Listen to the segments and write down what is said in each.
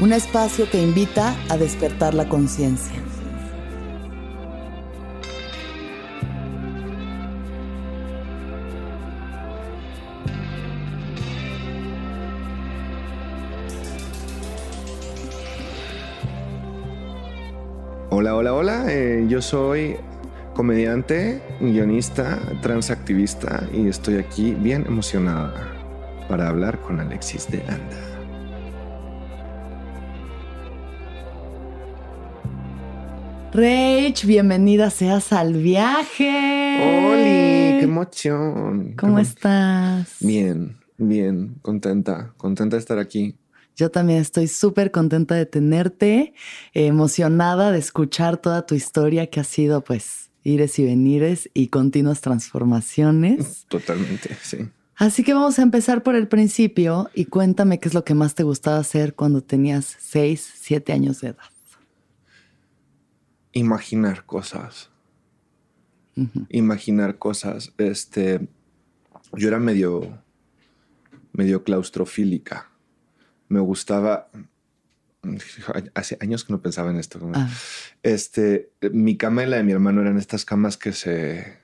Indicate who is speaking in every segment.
Speaker 1: un espacio que invita a despertar la conciencia.
Speaker 2: Hola, hola, hola. Eh, yo soy comediante, guionista, transactivista y estoy aquí bien emocionada para hablar con Alexis de Anda.
Speaker 1: Rach, bienvenida seas al viaje.
Speaker 2: ¡Oli! ¡Qué emoción!
Speaker 1: ¿Cómo estás?
Speaker 2: Bien, bien, contenta, contenta de estar aquí.
Speaker 1: Yo también estoy súper contenta de tenerte, emocionada de escuchar toda tu historia que ha sido pues ires y venires y continuas transformaciones.
Speaker 2: Totalmente, sí.
Speaker 1: Así que vamos a empezar por el principio y cuéntame qué es lo que más te gustaba hacer cuando tenías 6, 7 años de edad
Speaker 2: imaginar cosas. Imaginar cosas. Este, yo era medio, medio claustrofílica. Me gustaba. Hace años que no pensaba en esto. Ah. Este, mi cama y la de mi hermano eran estas camas que se,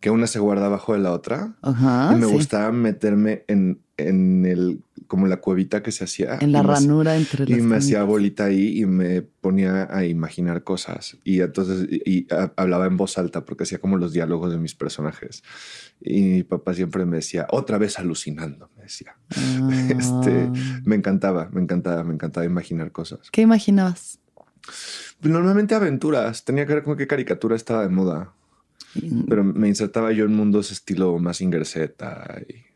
Speaker 2: que una se guarda abajo de la otra. y me gustaba meterme en, en el como la cuevita que se hacía.
Speaker 1: En la ranura entre
Speaker 2: las Y me hacía bolita ahí y me ponía a imaginar cosas. Y entonces y, hablaba en voz alta porque hacía como los diálogos de mis personajes. Y mi papá siempre me decía, otra vez alucinando, me decía. Este, ah. me encantaba, me encantaba, me encantaba imaginar cosas.
Speaker 1: ¿Qué imaginabas?
Speaker 2: Pues normalmente aventuras. Tenía que ver con qué caricatura estaba de moda. Pero me insertaba yo en mundos estilo más Z y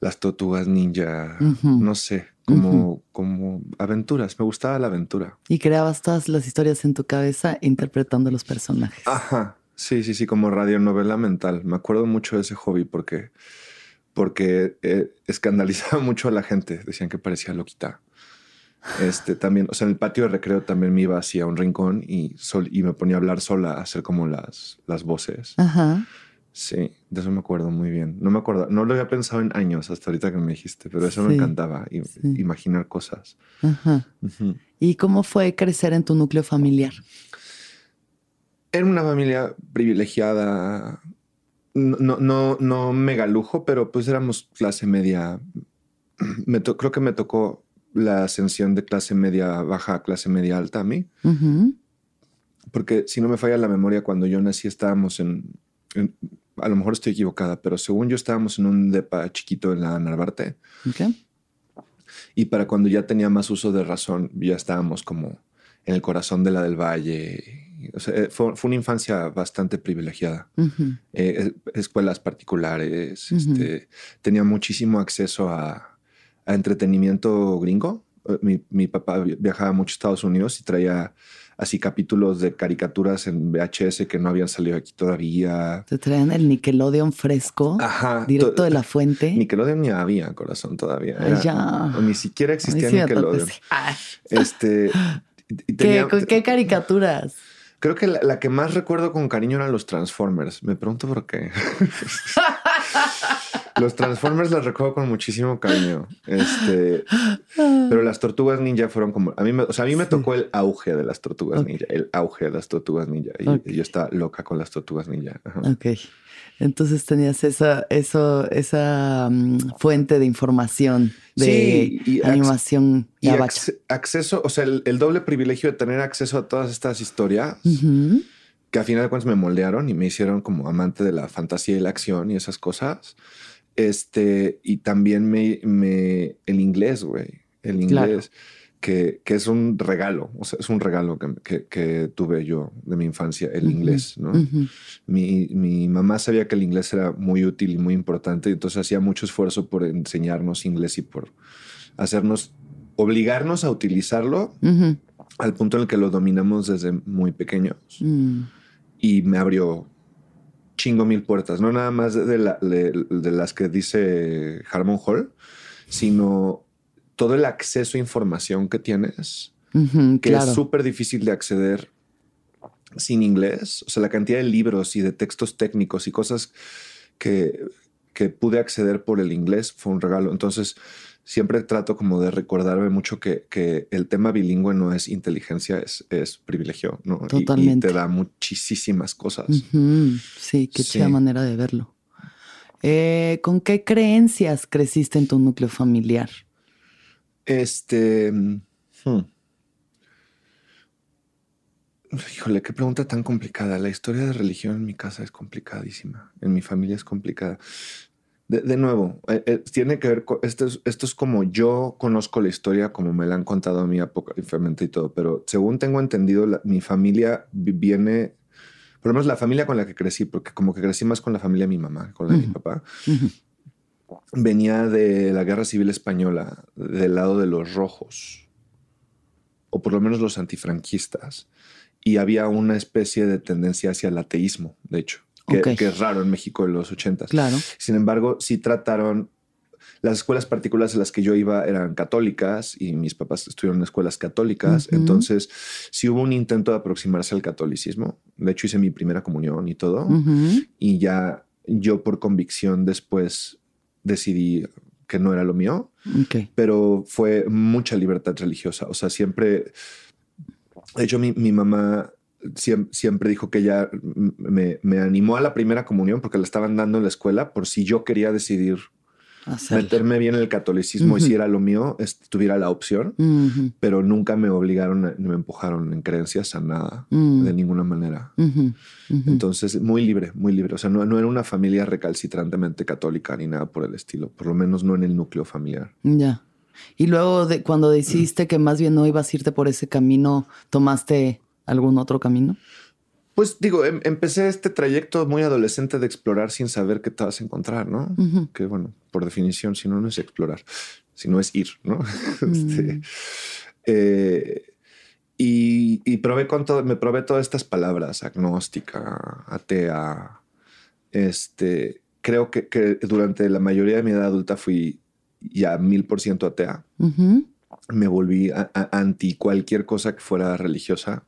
Speaker 2: las tortugas ninja, no sé, como, como aventuras. Me gustaba la aventura.
Speaker 1: Y creabas todas las historias en tu cabeza interpretando los personajes.
Speaker 2: Ajá, sí, sí, sí, como radionovela mental. Me acuerdo mucho de ese hobby porque, porque eh, escandalizaba mucho a la gente. Decían que parecía loquita. Este también, o sea, en el patio de recreo también me iba hacia un rincón y, sol, y me ponía a hablar sola, a hacer como las, las voces. Ajá. Sí, de eso me acuerdo muy bien. No me acuerdo, no lo había pensado en años hasta ahorita que me dijiste, pero eso me encantaba, imaginar cosas.
Speaker 1: ¿Y cómo fue crecer en tu núcleo familiar?
Speaker 2: Era una familia privilegiada, no, no, no mega lujo, pero pues éramos clase media. Me creo que me tocó la ascensión de clase media baja a clase media alta a mí. Porque si no me falla la memoria, cuando yo nací estábamos en a lo mejor estoy equivocada, pero según yo estábamos en un depa chiquito en la Narvarte. Y para cuando ya tenía más uso de razón, ya estábamos como en el corazón de la del Valle. O sea, eh, fue, una infancia bastante privilegiada. Eh, escuelas particulares. este, tenía muchísimo acceso a, a entretenimiento gringo. Eh, mi, mi, papá viajaba mucho a Estados Unidos y traía así capítulos de caricaturas en VHS que no habían salido aquí todavía.
Speaker 1: Te traían el Nickelodeon fresco, directo de la fuente.
Speaker 2: Nickelodeon ni había, corazón, todavía. ya. ni siquiera existía Nickelodeon. Este,
Speaker 1: ¿Qué, ¿Qué caricaturas?
Speaker 2: Creo que la, que más recuerdo con cariño eran los Transformers. Me pregunto por qué. Los Transformers los recuerdo con muchísimo cariño. Este, pero las tortugas ninja fueron como. A mí me, o sea, a mí me tocó el auge de las tortugas ninja, el auge de las tortugas ninja. Y, yo estaba loca con las tortugas ninja.
Speaker 1: Ok. Entonces tenías esa, eso, esa mm, fuente de información de animación
Speaker 2: y, acceso, o sea, el, doble privilegio de tener acceso a todas estas historias que a final de cuentas me moldearon y me hicieron como amante de la fantasía y la acción y esas cosas. Este, y también me, me el inglés, güey, el inglés que, es un regalo, o sea, es un regalo que, tuve yo de mi infancia, el inglés, ¿no? mi, mamá sabía que el inglés era muy útil y muy importante, y entonces hacía mucho esfuerzo por enseñarnos inglés y por hacernos, obligarnos a utilizarlo al punto en el que lo dominamos desde muy pequeños. Mm. Y me abrió chingo mil puertas, no nada más de, de las que dice Harmon Hall, sino todo el acceso a información que tienes, que es súper difícil de acceder sin inglés. O sea, la cantidad de libros y de textos técnicos y cosas que, que pude acceder por el inglés fue un regalo. Entonces, siempre trato como de recordarme mucho que, que el tema bilingüe no es inteligencia, es, es privilegio, ¿no? Totalmente. Y, te da muchísimas cosas.
Speaker 1: Sí, qué chida manera de verlo. Eh, ¿Con qué creencias creciste en tu núcleo familiar?
Speaker 2: Este. Hmm. Híjole, qué pregunta tan complicada. La historia de religión en mi casa es complicadísima. En mi familia es complicada. De, nuevo, eh, eh, tiene que ver con esto es, esto es como yo conozco la historia, como me la han contado a mí apocalípticamente y todo, pero según tengo entendido, mi familia viene, por lo menos la familia con la que crecí, porque como que crecí más con la familia de mi mamá, con la de mi papá, venía de la Guerra Civil Española, del lado de los rojos, o por lo menos los antifranquistas, y había una especie de tendencia hacia el ateísmo, de hecho, que, es raro en México en los ochentas.
Speaker 1: Claro.
Speaker 2: Sin embargo, sí trataron las escuelas particulares en las que yo iba eran católicas y mis papás estuvieron en escuelas católicas. Entonces, sí hubo un intento de aproximarse al catolicismo. De hecho, hice mi primera comunión y todo. Y ya yo por convicción después decidí que no era lo mío, pero fue mucha libertad religiosa. O sea, siempre, de hecho, mi, mamá siempre, dijo que ella me, me, animó a la primera comunión porque la estaban dando en la escuela por si yo quería decidir meterme bien en el catolicismo y si era lo mío, tuviera la opción, pero nunca me obligaron, ni me empujaron en creencias a nada, de ninguna manera. Entonces, muy libre, muy libre. O sea, no, no, era una familia recalcitrantemente católica ni nada por el estilo, por lo menos no en el núcleo familiar.
Speaker 1: Ya. Y luego, de, cuando decidiste que más bien no ibas a irte por ese camino, ¿tomaste algún otro camino?
Speaker 2: Pues digo, em, empecé este trayecto muy adolescente de explorar sin saber qué te vas a encontrar, ¿no? Que bueno, por definición, si no, no es explorar, sino es ir, ¿no? Este, mm. eh, y, probé con todo, me probé todas estas palabras, agnóstica, atea. Este, creo que, durante la mayoría de mi edad adulta fui ya mil por ciento atea. Me volví anti cualquier cosa que fuera religiosa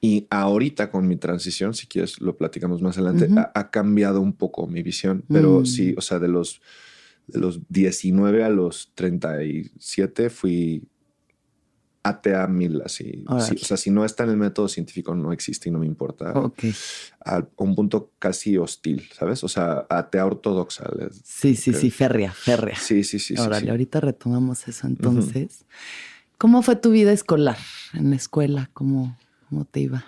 Speaker 2: y ahorita con mi transición, si quieres lo platicamos más adelante, ha, cambiado un poco mi visión, pero mm. sí, o sea, de los, de los 19 a los 37 fui atea mil, así. o sea, si no está en el método científico, no existe y no me importa.
Speaker 1: Ok.
Speaker 2: A un punto casi hostil, ¿sabes? O sea, atea ortodoxa.
Speaker 1: Sí, sí, sí, férrea, férrea.
Speaker 2: Sí, sí, sí.
Speaker 1: Órale, ahorita retomamos eso entonces. ¿Cómo fue tu vida escolar en la escuela? ¿Cómo, ¿Cómo te iba?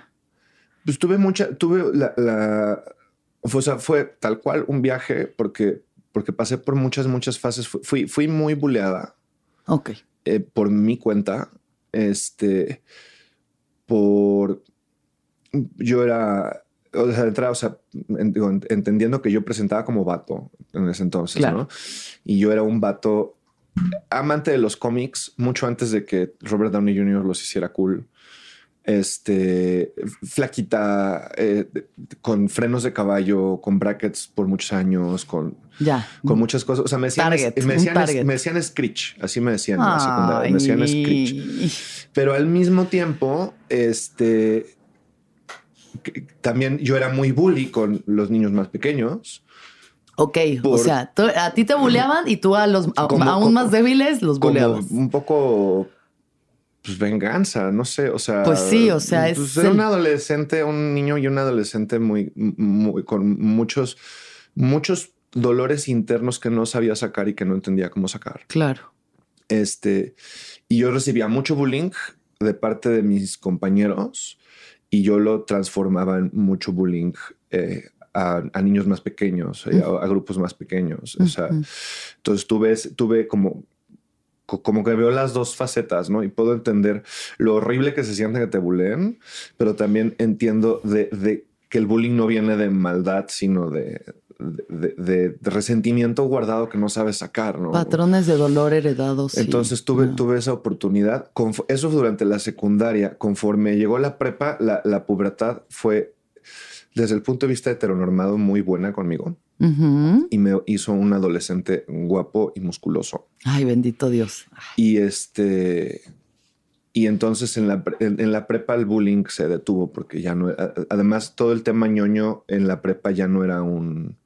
Speaker 2: Pues tuve mucha, tuve la, o sea, fue tal cual un viaje porque, porque pasé por muchas, muchas fases. Fui, fui muy buleada.
Speaker 1: Ok.
Speaker 2: Eh, por mi cuenta, este, por, yo era, o sea, o sea, entendiendo que yo presentaba como vato en ese entonces, ¿no? Y yo era un vato amante de los cómics mucho antes de que Robert Downey Jr. los hiciera cool este, flaquita, eh, con frenos de caballo, con brackets por muchos años, con,
Speaker 1: ya.
Speaker 2: con muchas cosas. O sea, me decían, me decían, me decían Screech, así me decían en la secundaria, me decían Screech. Pero al mismo tiempo, este, también yo era muy bully con los niños más pequeños
Speaker 1: Ok, o
Speaker 2: Por-
Speaker 1: sea, tú- a ti te buleaban y tú a los a-
Speaker 2: Como-
Speaker 1: aún
Speaker 2: como-
Speaker 1: más débiles los buleabas.
Speaker 2: un poco pues venganza, no sé, o sea,
Speaker 1: Pues sí, o sea, es
Speaker 2: pues,
Speaker 1: el-
Speaker 2: un adolescente, un niño y un adolescente muy, muy- con muchos muchos dolores internos que no sabía sacar y que no entendía cómo sacar.
Speaker 1: Claro.
Speaker 2: Este, y yo recibía mucho bullying de parte de mis compañeros y yo lo transformaba en mucho bullying eh, a, a niños más pequeños, eh, a, a grupos más pequeños. O sea, entonces tuve, tuve como, co- como que veo las dos facetas, ¿no? Y puedo entender lo horrible que se siente que te bulleen, pero también entiendo de, de que el bullying no viene de maldad, sino de, de, de- de resentimiento guardado que no sabes sacar, ¿no?
Speaker 1: Patrones de dolor heredados. sí.
Speaker 2: Entonces tuve, tuve esa oportunidad. Eso durante la secundaria. Conforme llegó la prepa, la, la pubertad fue, desde el punto de vista heteronormado, muy buena conmigo. Y me hizo un adolescente guapo y musculoso.
Speaker 1: Ay, bendito Dios.
Speaker 2: Y este... Y entonces en la, en, en la prepa el bullying se detuvo porque ya no... Además, todo el tema ñoño en la prepa ya no era un...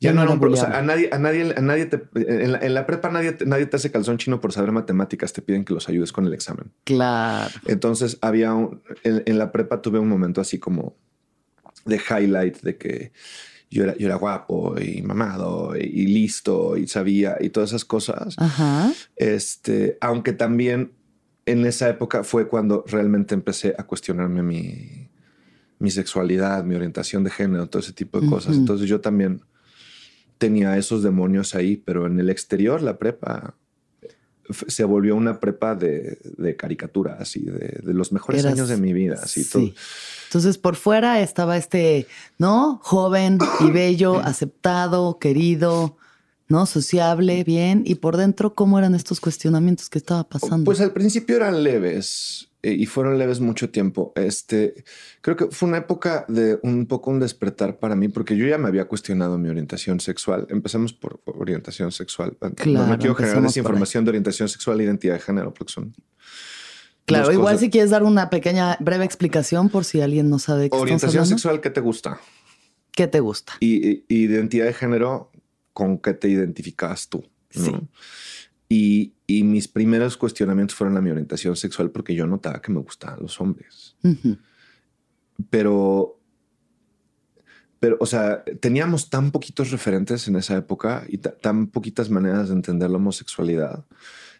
Speaker 2: Ya, no era un... o sea, a nadie, a nadie, a nadie te... En la, en la prepa nadie, te- nadie te hace calzón chino por saber matemáticas. Te piden que los ayudes con el examen.
Speaker 1: Claro.
Speaker 2: Entonces había un... En, en la prepa tuve un momento así como de highlight de que yo era, yo era guapo y mamado y, listo y sabía y todas esas cosas.
Speaker 1: Ajá.
Speaker 2: Este, aunque también en esa época fue cuando realmente empecé a cuestionarme mi, mi sexualidad, mi orientación de género, todo ese tipo de cosas. Entonces yo también tenía esos demonios ahí, pero en el exterior la prepa se volvió una prepa de, de caricaturas y de, de los mejores
Speaker 1: Eras-
Speaker 2: años de mi vida. Así
Speaker 1: sí.
Speaker 2: todo.
Speaker 1: Entonces, por fuera estaba este, ¿no? Joven y bello, aceptado, querido, ¿no? Sociable, bien. Y por dentro, ¿cómo eran estos cuestionamientos que estaba pasando?
Speaker 2: Pues al principio eran leves y fueron leves mucho tiempo. Este, creo que fue una época de un poco un despertar para mí, porque yo ya me había cuestionado mi orientación sexual. Empezamos por orientación sexual. no
Speaker 1: Claro,
Speaker 2: me quiero generar
Speaker 1: empezamos
Speaker 2: esa
Speaker 1: por ahí.
Speaker 2: información de orientación sexual e identidad de género, porque son
Speaker 1: claro, igual
Speaker 2: cosas.
Speaker 1: si quieres dar una pequeña, breve explicación por si alguien no sabe qué
Speaker 2: orientación sexual, ¿qué te gusta?
Speaker 1: ¿Qué te gusta?
Speaker 2: Y, y- identidad de género, ¿con qué te identificas tú? ¿no?
Speaker 1: Sí.
Speaker 2: Y, y mis primeros cuestionamientos fueron a mi orientación sexual porque yo notaba que me gustaban los hombres.
Speaker 1: Ujú.
Speaker 2: pero, pero, o sea, teníamos tan poquitos referentes en esa época y ta- tan poquitas maneras de entender la homosexualidad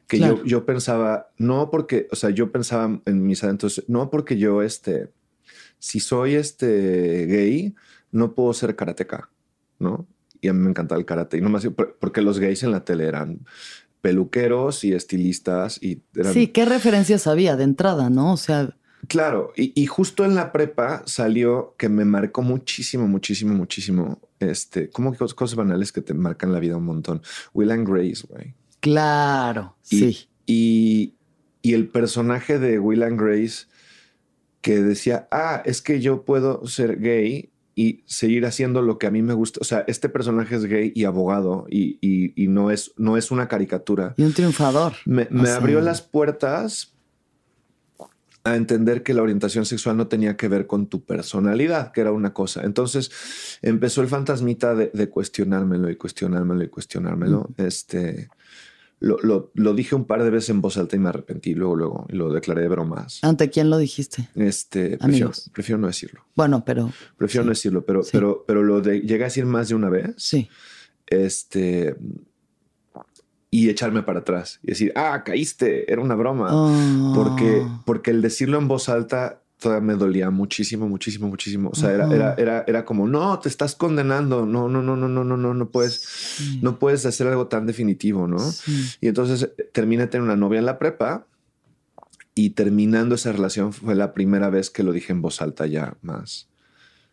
Speaker 2: que
Speaker 1: Claro.
Speaker 2: yo, yo pensaba, no porque, o sea, yo pensaba en mis adentros, no porque yo, este, si soy este gay, no puedo ser karateca, ¿no? Y a mí me encantaba el karate y no más porque los gays en la tele eran peluqueros y estilistas y eran
Speaker 1: Sí, ¿qué referencias había de entrada, no? O sea,
Speaker 2: Claro, y, y justo en la prepa salió que me marcó muchísimo, muchísimo, muchísimo. Este, como que cos- cosas banales que te marcan la vida un montón. Will and Grace, güey.
Speaker 1: claro,
Speaker 2: Y,
Speaker 1: sí.
Speaker 2: Y, y el personaje de Will and Grace que decía, ah, es que yo puedo ser gay y seguir haciendo lo que a mí me gusta. O sea, este personaje es gay y abogado y, y- y no, es, no es una caricatura.
Speaker 1: Y un triunfador.
Speaker 2: Me, abrió las puertas a entender que la orientación sexual no tenía que ver con tu personalidad, que era una cosa. Entonces empezó el fantasmita de, de cuestionármelo y cuestionármelo y cuestionármelo. Este, lo, lo- lo dije un par de veces en voz alta y me arrepentí luego, luego, y lo declaré de bromas.
Speaker 1: ¿Ante quién lo dijiste?
Speaker 2: Este, prefiero, prefiero no decirlo.
Speaker 1: Bueno, pero
Speaker 2: Prefiero
Speaker 1: Sí.
Speaker 2: no decirlo, pero,
Speaker 1: Sí.
Speaker 2: pero, pero lo de, llegué a decir más de una vez
Speaker 1: sí.
Speaker 2: este y echarme para atrás y decir, ah, caíste, era una broma.
Speaker 1: Oh.
Speaker 2: Porque, porque el decirlo en voz alta todavía me dolía muchísimo, muchísimo, muchísimo. O sea, era,
Speaker 1: Ajá.
Speaker 2: era, era, era como, no, te estás condenando. No, no, no, no, no, no, no, no puedes,
Speaker 1: Sí.
Speaker 2: no puedes hacer algo tan definitivo, ¿no?
Speaker 1: Sí.
Speaker 2: Y entonces eh, terminé tener una novia en la prepa y terminando esa relación fue la primera vez que lo dije en voz alta ya más,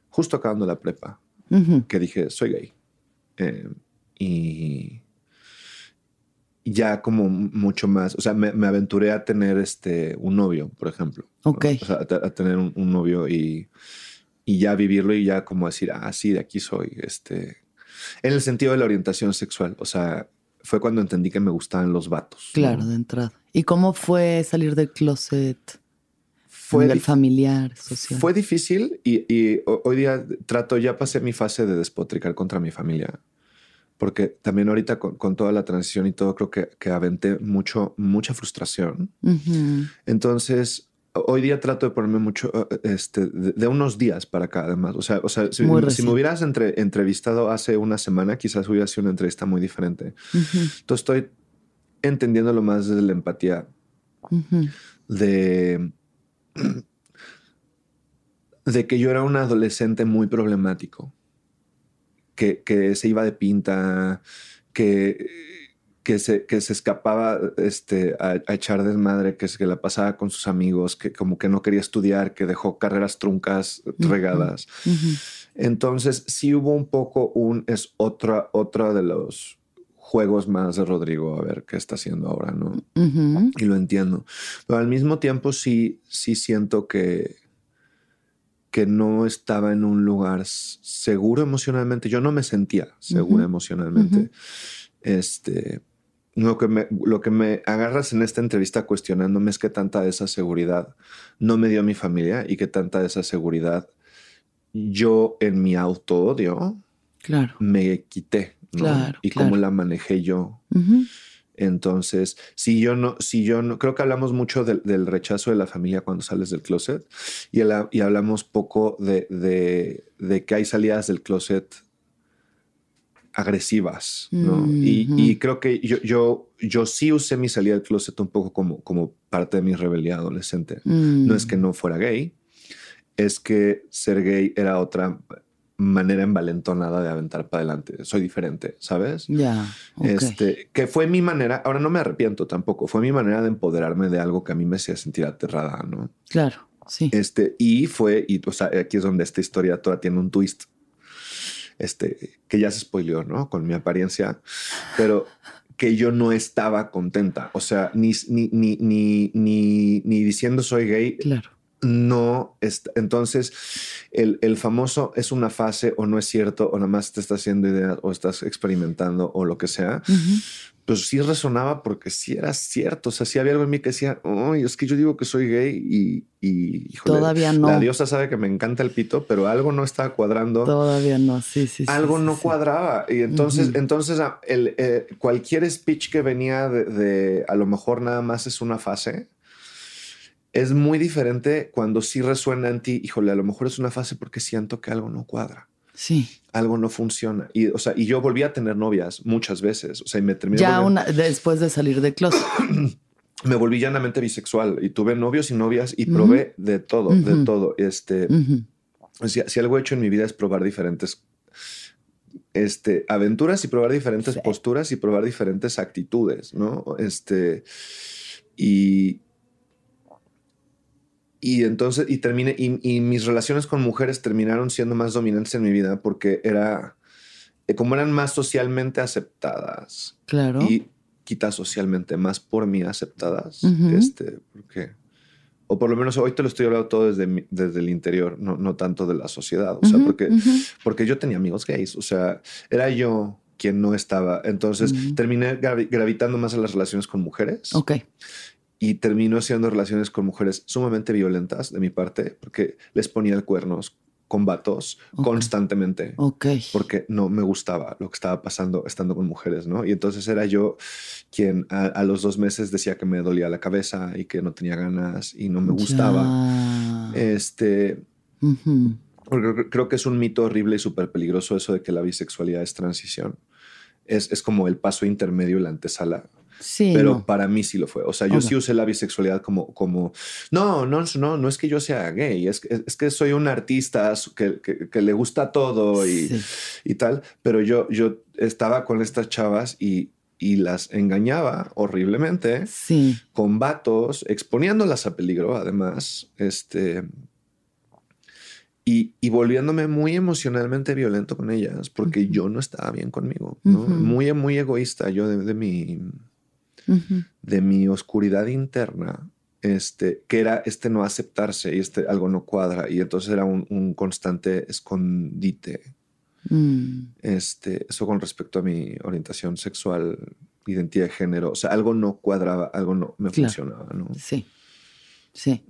Speaker 2: justo acabando la prepa que dije, soy gay. Eh, y ya como mucho más, o sea, me, me aventuré a tener este, un novio, por ejemplo.
Speaker 1: Ok.
Speaker 2: O sea, a, te- a tener un, un novio y, y ya vivirlo y ya como decir, ah, sí, de aquí soy. Este, en el sentido de la orientación sexual. O sea, fue cuando entendí que me gustaban los vatos. ¿no?
Speaker 1: Claro, de entrada. ¿Y cómo fue salir del closet? fue el familiar, social.
Speaker 2: Fue difícil y, hoy día trato, ya pasé mi fase de despotricar contra mi familia. Porque también ahorita con, toda la transición y todo, creo que, que aventé mucho, mucha frustración. Entonces, hoy día trato de ponerme mucho, eh, este, de, unos días para acá, además. O sea, o sea si, me hubieras entrevistado hace una semana, quizás hubiera sido una entrevista muy diferente. Entonces estoy entendiéndolo más desde la empatía de, de que yo era un adolescente muy problemático, que, que se iba de pinta, que que se, que se escapaba este, a, echar desmadre, que, que la pasaba con sus amigos, que como que no quería estudiar, que dejó carreras truncas regadas. Entonces, sí hubo un poco un, es otra, otra de los juegos más de Rodrigo, a ver qué está haciendo ahora, ¿no? Y lo entiendo. Pero al mismo tiempo sí, sí siento que, que no estaba en un lugar seguro emocionalmente. Yo no me sentía seguro emocionalmente. Este, lo que, me, lo que me agarras en esta entrevista cuestionándome es que tanta de esa seguridad no me dio mi familia y que tanta de esa seguridad yo en mi auto odio
Speaker 1: claro.
Speaker 2: me quité. y cómo la manejé yo. Entonces, si yo no, si yo no, creo que hablamos mucho del, rechazo de la familia cuando sales del closet y, y hablamos poco de, de, de, que hay salidas del closet agresivas, ¿no? y, creo que yo, yo, yo sí usé mi salida del closet un poco como, como parte de mi rebelión adolescente. No es que no fuera gay, es que ser gay era otra manera envalentonada de aventar para adelante. Soy diferente, ¿sabes?
Speaker 1: Ya.
Speaker 2: Este, que fue mi manera, ahora no me arrepiento tampoco, fue mi manera de empoderarme de algo que a mí me hacía sentir aterrada, ¿no?
Speaker 1: Claro, sí.
Speaker 2: Este, y fue, y o sea, aquí es donde esta historia toda tiene un twist este, que ya se spoileó, ¿no? Con mi apariencia, pero que yo no estaba contenta. O sea, ni, ni, ni, ni, ni, diciendo soy gay.
Speaker 1: Claro.
Speaker 2: No, está, entonces el, el, famoso es una fase o no es cierto o nada más te estás haciendo ideas o estás experimentando o lo que sea pues sí resonaba porque sí era cierto. O sea, sí había algo en mí que decía, ay, es que yo digo que soy gay y, y
Speaker 1: todavía no.
Speaker 2: La diosa sabe que me encanta el pito, pero algo no estaba cuadrando.
Speaker 1: Todavía no, sí, sí.
Speaker 2: Algo no cuadraba. Y entonces, entonces ah, el, eh, cualquier speech que venía de, de, a lo mejor nada más es una fase. Es muy diferente cuando sí resuena en ti, híjole, a lo mejor es una fase porque siento que algo no cuadra.
Speaker 1: Sí.
Speaker 2: Algo no funciona. Y, o sea, y yo volví a tener novias muchas veces. O sea, y me terminé.
Speaker 1: Ya una, después de salir de closet.
Speaker 2: me volví llanamente bisexual y tuve novios y novias y probé de todo, de todo. Este, si, algo he hecho en mi vida es probar diferentes este, aventuras y probar diferentes posturas y probar diferentes actitudes, ¿no? Este, y, y entonces, y terminé, y, mis relaciones con mujeres terminaron siendo más dominantes en mi vida porque era, eh, como eran más socialmente aceptadas.
Speaker 1: Claro.
Speaker 2: Y quizás socialmente más por mí aceptadas. Este, porque, o por lo menos hoy te lo estoy hablando todo desde, desde el interior, no, no tanto de la sociedad. O sea, porque, porque yo tenía amigos gays. O sea, era yo quien no estaba. Entonces terminé gravitando más a las relaciones con mujeres.
Speaker 1: Ok
Speaker 2: y terminó haciendo relaciones con mujeres sumamente violentas de mi parte, porque les ponía el cuernos con vatos constantemente.
Speaker 1: Ok.
Speaker 2: Porque no me gustaba lo que estaba pasando estando con mujeres, ¿no? Y entonces era yo quien a, los dos meses decía que me dolía la cabeza y que no tenía ganas y no me gustaba. Este. Porque creo que es un mito horrible y súper peligroso eso de que la bisexualidad es transición. Es, es como el paso intermedio, la antesala pero para mí sí lo fue. O sea, yo sí usé la bisexualidad como, como, no, no, no, no es que yo sea gay, es, es que soy un artista que, que, le gusta todo y, y, tal, pero yo, yo estaba con estas chavas y, y las engañaba horriblemente
Speaker 1: sí.
Speaker 2: con vatos, exponiéndolas a peligro, además, este, y, y, volviéndome muy emocionalmente violento con ellas porque yo no estaba bien conmigo, muy, muy egoísta yo de, de mi de mi oscuridad interna, este, que era este no aceptarse y este algo no cuadra y entonces era un, constante escondite. Mm. Este, eso con respecto a mi orientación sexual, identidad de género, o sea, algo no cuadraba, algo no me funcionaba, ¿no?
Speaker 1: Sí. Sí.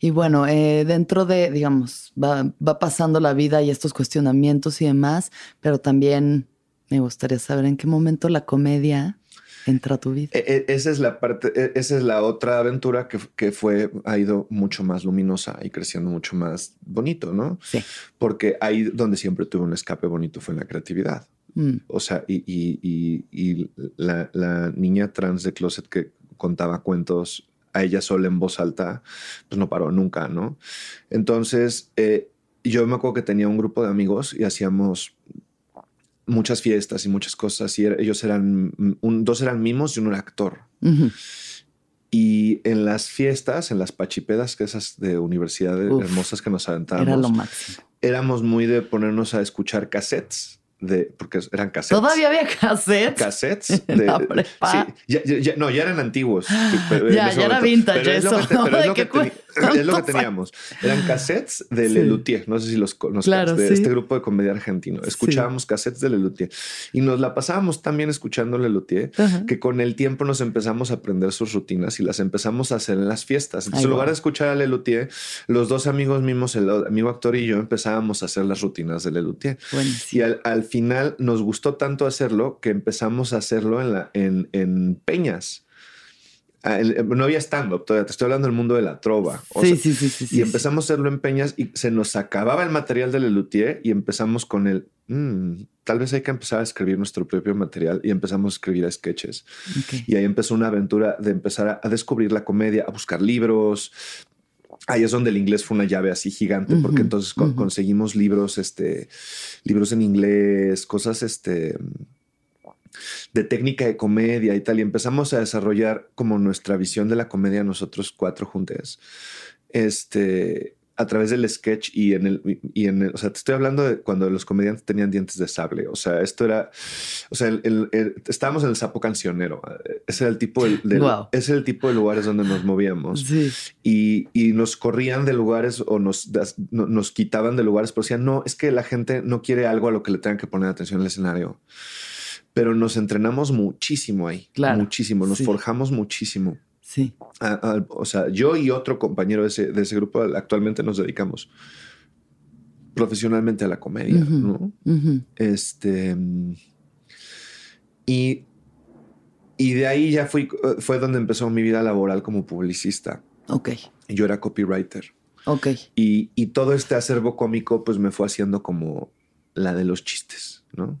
Speaker 1: Y bueno, eh, dentro de, digamos, va, va pasando la vida y estos cuestionamientos y demás, pero también me gustaría saber en qué momento la comedia entra a tu vida.
Speaker 2: E- e- esa es la parte, e- esa es la otra aventura que, que fue, ha ido mucho más luminosa y creciendo mucho más bonito, ¿no?
Speaker 1: Sí.
Speaker 2: Porque ahí donde siempre tuve un escape bonito fue en la creatividad.
Speaker 1: Mm,
Speaker 2: O sea, y, y- y- y la, la niña trans de closet que contaba cuentos a ella sola en voz alta, pues no paró nunca, ¿no? Entonces, eh, yo me acuerdo que tenía un grupo de amigos y hacíamos muchas fiestas y muchas cosas y ellos eran, un, dos eran mimos y uno era actor. Y en las fiestas, en las pachipedas, que esas de universidades
Speaker 1: Uf,
Speaker 2: hermosas que nos aventábamos,
Speaker 1: Era lo máximo.
Speaker 2: éramos muy de ponernos a escuchar cassettes, de, porque eran cassettes.
Speaker 1: Todavía había cassette.
Speaker 2: cassettes
Speaker 1: En
Speaker 2: de,
Speaker 1: la prepa.
Speaker 2: sí, ya- ya- ya- no, ya eran antiguos. pero
Speaker 1: Ya, ya era vintage
Speaker 2: Pero es lo
Speaker 1: eso,
Speaker 2: que te-
Speaker 1: ¿no?
Speaker 2: pero es que
Speaker 1: cu-
Speaker 2: es lo que
Speaker 1: ¿cuántos
Speaker 2: teníamos. Eran cassettes de
Speaker 1: Sí.
Speaker 2: Lelutier. No sé si los conozcas.
Speaker 1: Claro,
Speaker 2: de
Speaker 1: sí.
Speaker 2: este grupo de comedia argentino. Escuchábamos cassettes de Lelutier y nos la pasábamos también escuchando Lelutier
Speaker 1: Ajá.
Speaker 2: que con el tiempo nos empezamos a aprender sus rutinas y las empezamos a hacer en las fiestas. Entonces,
Speaker 1: Ay,
Speaker 2: en lugar de escuchar a Lelutier, los dos amigos mismos, el amigo actor y yo, empezábamos a hacer las rutinas de Lelutier. Y al, al final nos gustó tanto hacerlo que empezamos a hacerlo en, la, en, en peñas. Ah, el- No había stand-up todavía, te estoy hablando del mundo de la trova. O
Speaker 1: Sí,
Speaker 2: sea,
Speaker 1: sí, sí, sí, sí.
Speaker 2: y empezamos a hacerlo en peñas y se nos acababa el material de Lelutier y empezamos con el, "Mm, tal vez hay que empezar a escribir nuestro propio material y empezamos a escribir sketches. Y ahí empezó una aventura de empezar a, a descubrir la comedia, a buscar libros. Ahí es donde el inglés fue una llave así gigante, porque entonces conseguimos libros, este, libros en inglés, cosas, este, de técnica de comedia y tal. Y empezamos a desarrollar como nuestra visión de la comedia nosotros cuatro juntos. Este, a través del sketch y en el, y en el, o sea, te estoy hablando de cuando los comediantes tenían dientes de sable. O sea, esto era, o sea, el- el- el- estábamos en el sapo cancionero. Ese era el tipo de, ese era el tipo de lugares donde nos movíamos
Speaker 1: Sí.
Speaker 2: y, y nos corrían de lugares o nos, nos quitaban de lugares, pero decían, no, es que la gente no quiere algo a lo que le tengan que poner atención en el escenario. Pero nos entrenamos muchísimo ahí,
Speaker 1: Claro,
Speaker 2: muchísimo, nos
Speaker 1: sí.
Speaker 2: forjamos muchísimo.
Speaker 1: Sí.
Speaker 2: A- a- o sea, yo y otro compañero de ese, de ese grupo actualmente nos dedicamos profesionalmente a la comedia. ¿no? Este. Y, y de ahí ya fui, fue donde empezó mi vida laboral como publicista.
Speaker 1: Ok.
Speaker 2: Yo era copywriter.
Speaker 1: Ok.
Speaker 2: Y, y todo este acervo cómico, pues me fue haciendo como la de los chistes, ¿no?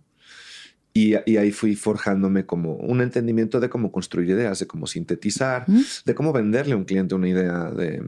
Speaker 2: Y, y ahí fui forjándome como un entendimiento de cómo construir ideas, de cómo sintetizar,
Speaker 1: ¿Mm?
Speaker 2: de cómo venderle a un cliente una idea, de.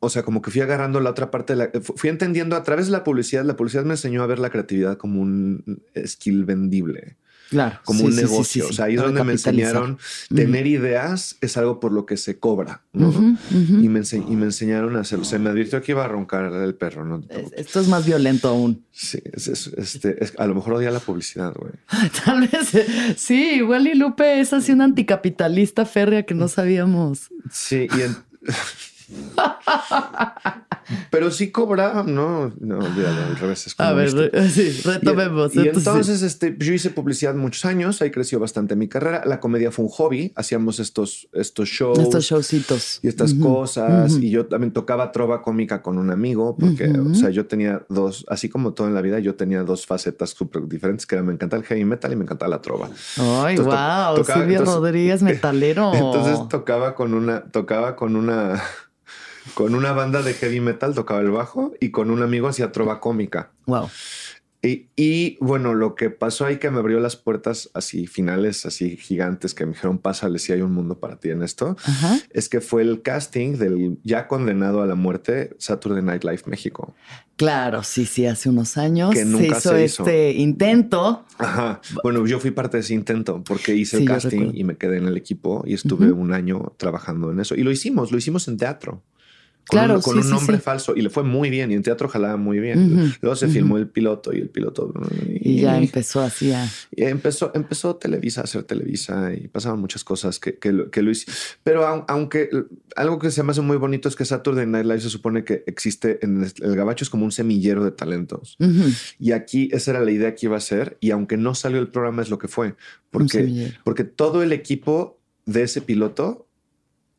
Speaker 2: O sea, como que fui agarrando la otra parte de la. fu- Fui entendiendo a través de la publicidad. La publicidad me enseñó a ver la creatividad como un skill vendible
Speaker 1: Claro.
Speaker 2: como
Speaker 1: Sí,
Speaker 2: un
Speaker 1: sí,
Speaker 2: negocio.
Speaker 1: sí.
Speaker 2: O sea, ahí es donde me enseñaron tener ideas es algo por lo que se cobra. ¿no? Y, me y me enseñaron a hacerlo. Se me advirtió que iba a roncar el perro. ¿no?
Speaker 1: Es- Esto es más violento aún.
Speaker 2: Sí, es- es- este, es- a lo mejor odia la publicidad, güey.
Speaker 1: Tal vez. Sí, igual y Lupe es así una anticapitalista férrea que no sabíamos.
Speaker 2: Sí, y en- Pero sí cobraba, no, no, olvídalo, al revés. Es como
Speaker 1: A ver,
Speaker 2: esto.
Speaker 1: re- sí, retomemos.
Speaker 2: Y, y entonces este, yo hice publicidad muchos años, ahí creció bastante mi carrera. La comedia fue un hobby, hacíamos estos, estos shows.
Speaker 1: Estos showcitos.
Speaker 2: y estas cosas. Y yo también tocaba trova cómica con un amigo, porque, o sea, yo tenía dos, así como todo en la vida, yo tenía dos facetas súper diferentes, que era me encanta el heavy metal y me encanta la trova.
Speaker 1: Ay,
Speaker 2: Entonces, to-
Speaker 1: wow.
Speaker 2: tocaba- entonces-
Speaker 1: Rodríguez, metalero.
Speaker 2: Entonces tocaba con una, tocaba con una, con una banda de heavy metal, tocaba el bajo y con un amigo hacía trova cómica.
Speaker 1: wow.
Speaker 2: Y, y, bueno, lo que pasó ahí que me abrió las puertas así finales, así gigantes, que me dijeron, pásale si hay un mundo para ti en esto,
Speaker 1: Ajá.
Speaker 2: es que fue el casting del ya condenado a la muerte Saturday Night Live México.
Speaker 1: Claro, sí, sí, hace unos años
Speaker 2: Que nunca
Speaker 1: se hizo
Speaker 2: se hizo.
Speaker 1: este intento.
Speaker 2: Ajá. Bueno, yo fui parte de ese intento porque hice
Speaker 1: Sí,
Speaker 2: el casting y me quedé en el equipo y estuve un año trabajando en eso. Y lo hicimos, lo hicimos en teatro. Con
Speaker 1: Claro,
Speaker 2: un, con
Speaker 1: sí,
Speaker 2: un nombre
Speaker 1: sí.
Speaker 2: falso y le fue muy bien y en teatro jalaba muy bien.
Speaker 1: Ujú,
Speaker 2: Luego se filmó el piloto y el piloto
Speaker 1: Y ya empezó así a.
Speaker 2: y empezó, empezó Televisa a hacer Televisa y pasaban muchas cosas que, que, lo- que lo hice. Pero au- aunque algo que se me hace muy bonito es que Saturday Night Live se supone que existe en el, Gabacho es como un semillero de talentos. Y aquí esa era la idea que iba a ser. Y aunque no salió el programa, es lo que fue. Porque, porque todo el equipo de ese piloto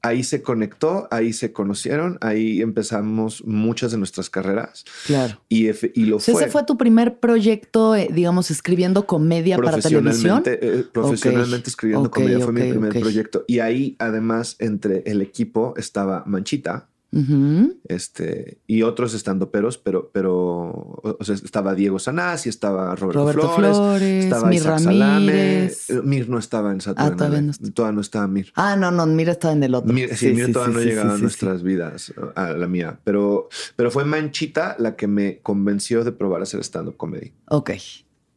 Speaker 2: ahí se conectó, ahí se conocieron, ahí empezamos muchas de nuestras carreras.
Speaker 1: Claro.
Speaker 2: Y, y lo
Speaker 1: O sea,
Speaker 2: fue.
Speaker 1: ese fue tu primer proyecto, eh, digamos, escribiendo comedia para televisión.
Speaker 2: profesionalmente, eh, profesionalmente escribiendo comedia fue mi primer proyecto. Y ahí, además, entre el equipo estaba Manchita, Este, y otros estandoperos, pero, pero, o sea, estaba Diego Sanasi, estaba Roberto,
Speaker 1: Roberto
Speaker 2: Flores,
Speaker 1: Flores,
Speaker 2: estaba
Speaker 1: Mir
Speaker 2: Isaac Salame.
Speaker 1: Ramírez.
Speaker 2: Eh, Mir no estaba en Saturday
Speaker 1: Ah, todavía no está.
Speaker 2: Todavía no estaba Mir.
Speaker 1: Ah, no, no, mira, estaba en el otro.
Speaker 2: Mir, sí, Mir todavía no
Speaker 1: sí,
Speaker 2: llegaba
Speaker 1: sí,
Speaker 2: a
Speaker 1: sí,
Speaker 2: nuestras vidas, a la mía. Pero, pero fue Manchita la que me convenció de probar a hacer stand-up comedy.
Speaker 1: sí. Ok.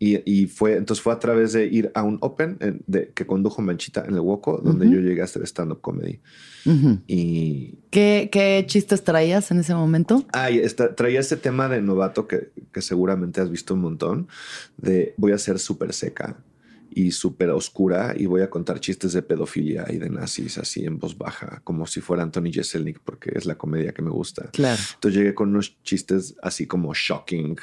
Speaker 2: Y, y fue, entonces fue a través de ir a un open en- de, que condujo Manchita en el Woco, donde yo llegué a hacer stand-up comedy.
Speaker 1: Ujú.
Speaker 2: Y
Speaker 1: ¿Qué, ¿Qué chistes traías en ese momento?
Speaker 2: esta- traía este tema de novato que, que seguramente has visto un montón, de voy a ser súper seca y súper oscura y voy a contar chistes de pedofilia y de nazis así en voz baja, como si fuera Anthony Jeselnik, porque es la comedia que me gusta.
Speaker 1: Claro.
Speaker 2: Entonces llegué con unos chistes así como shocking,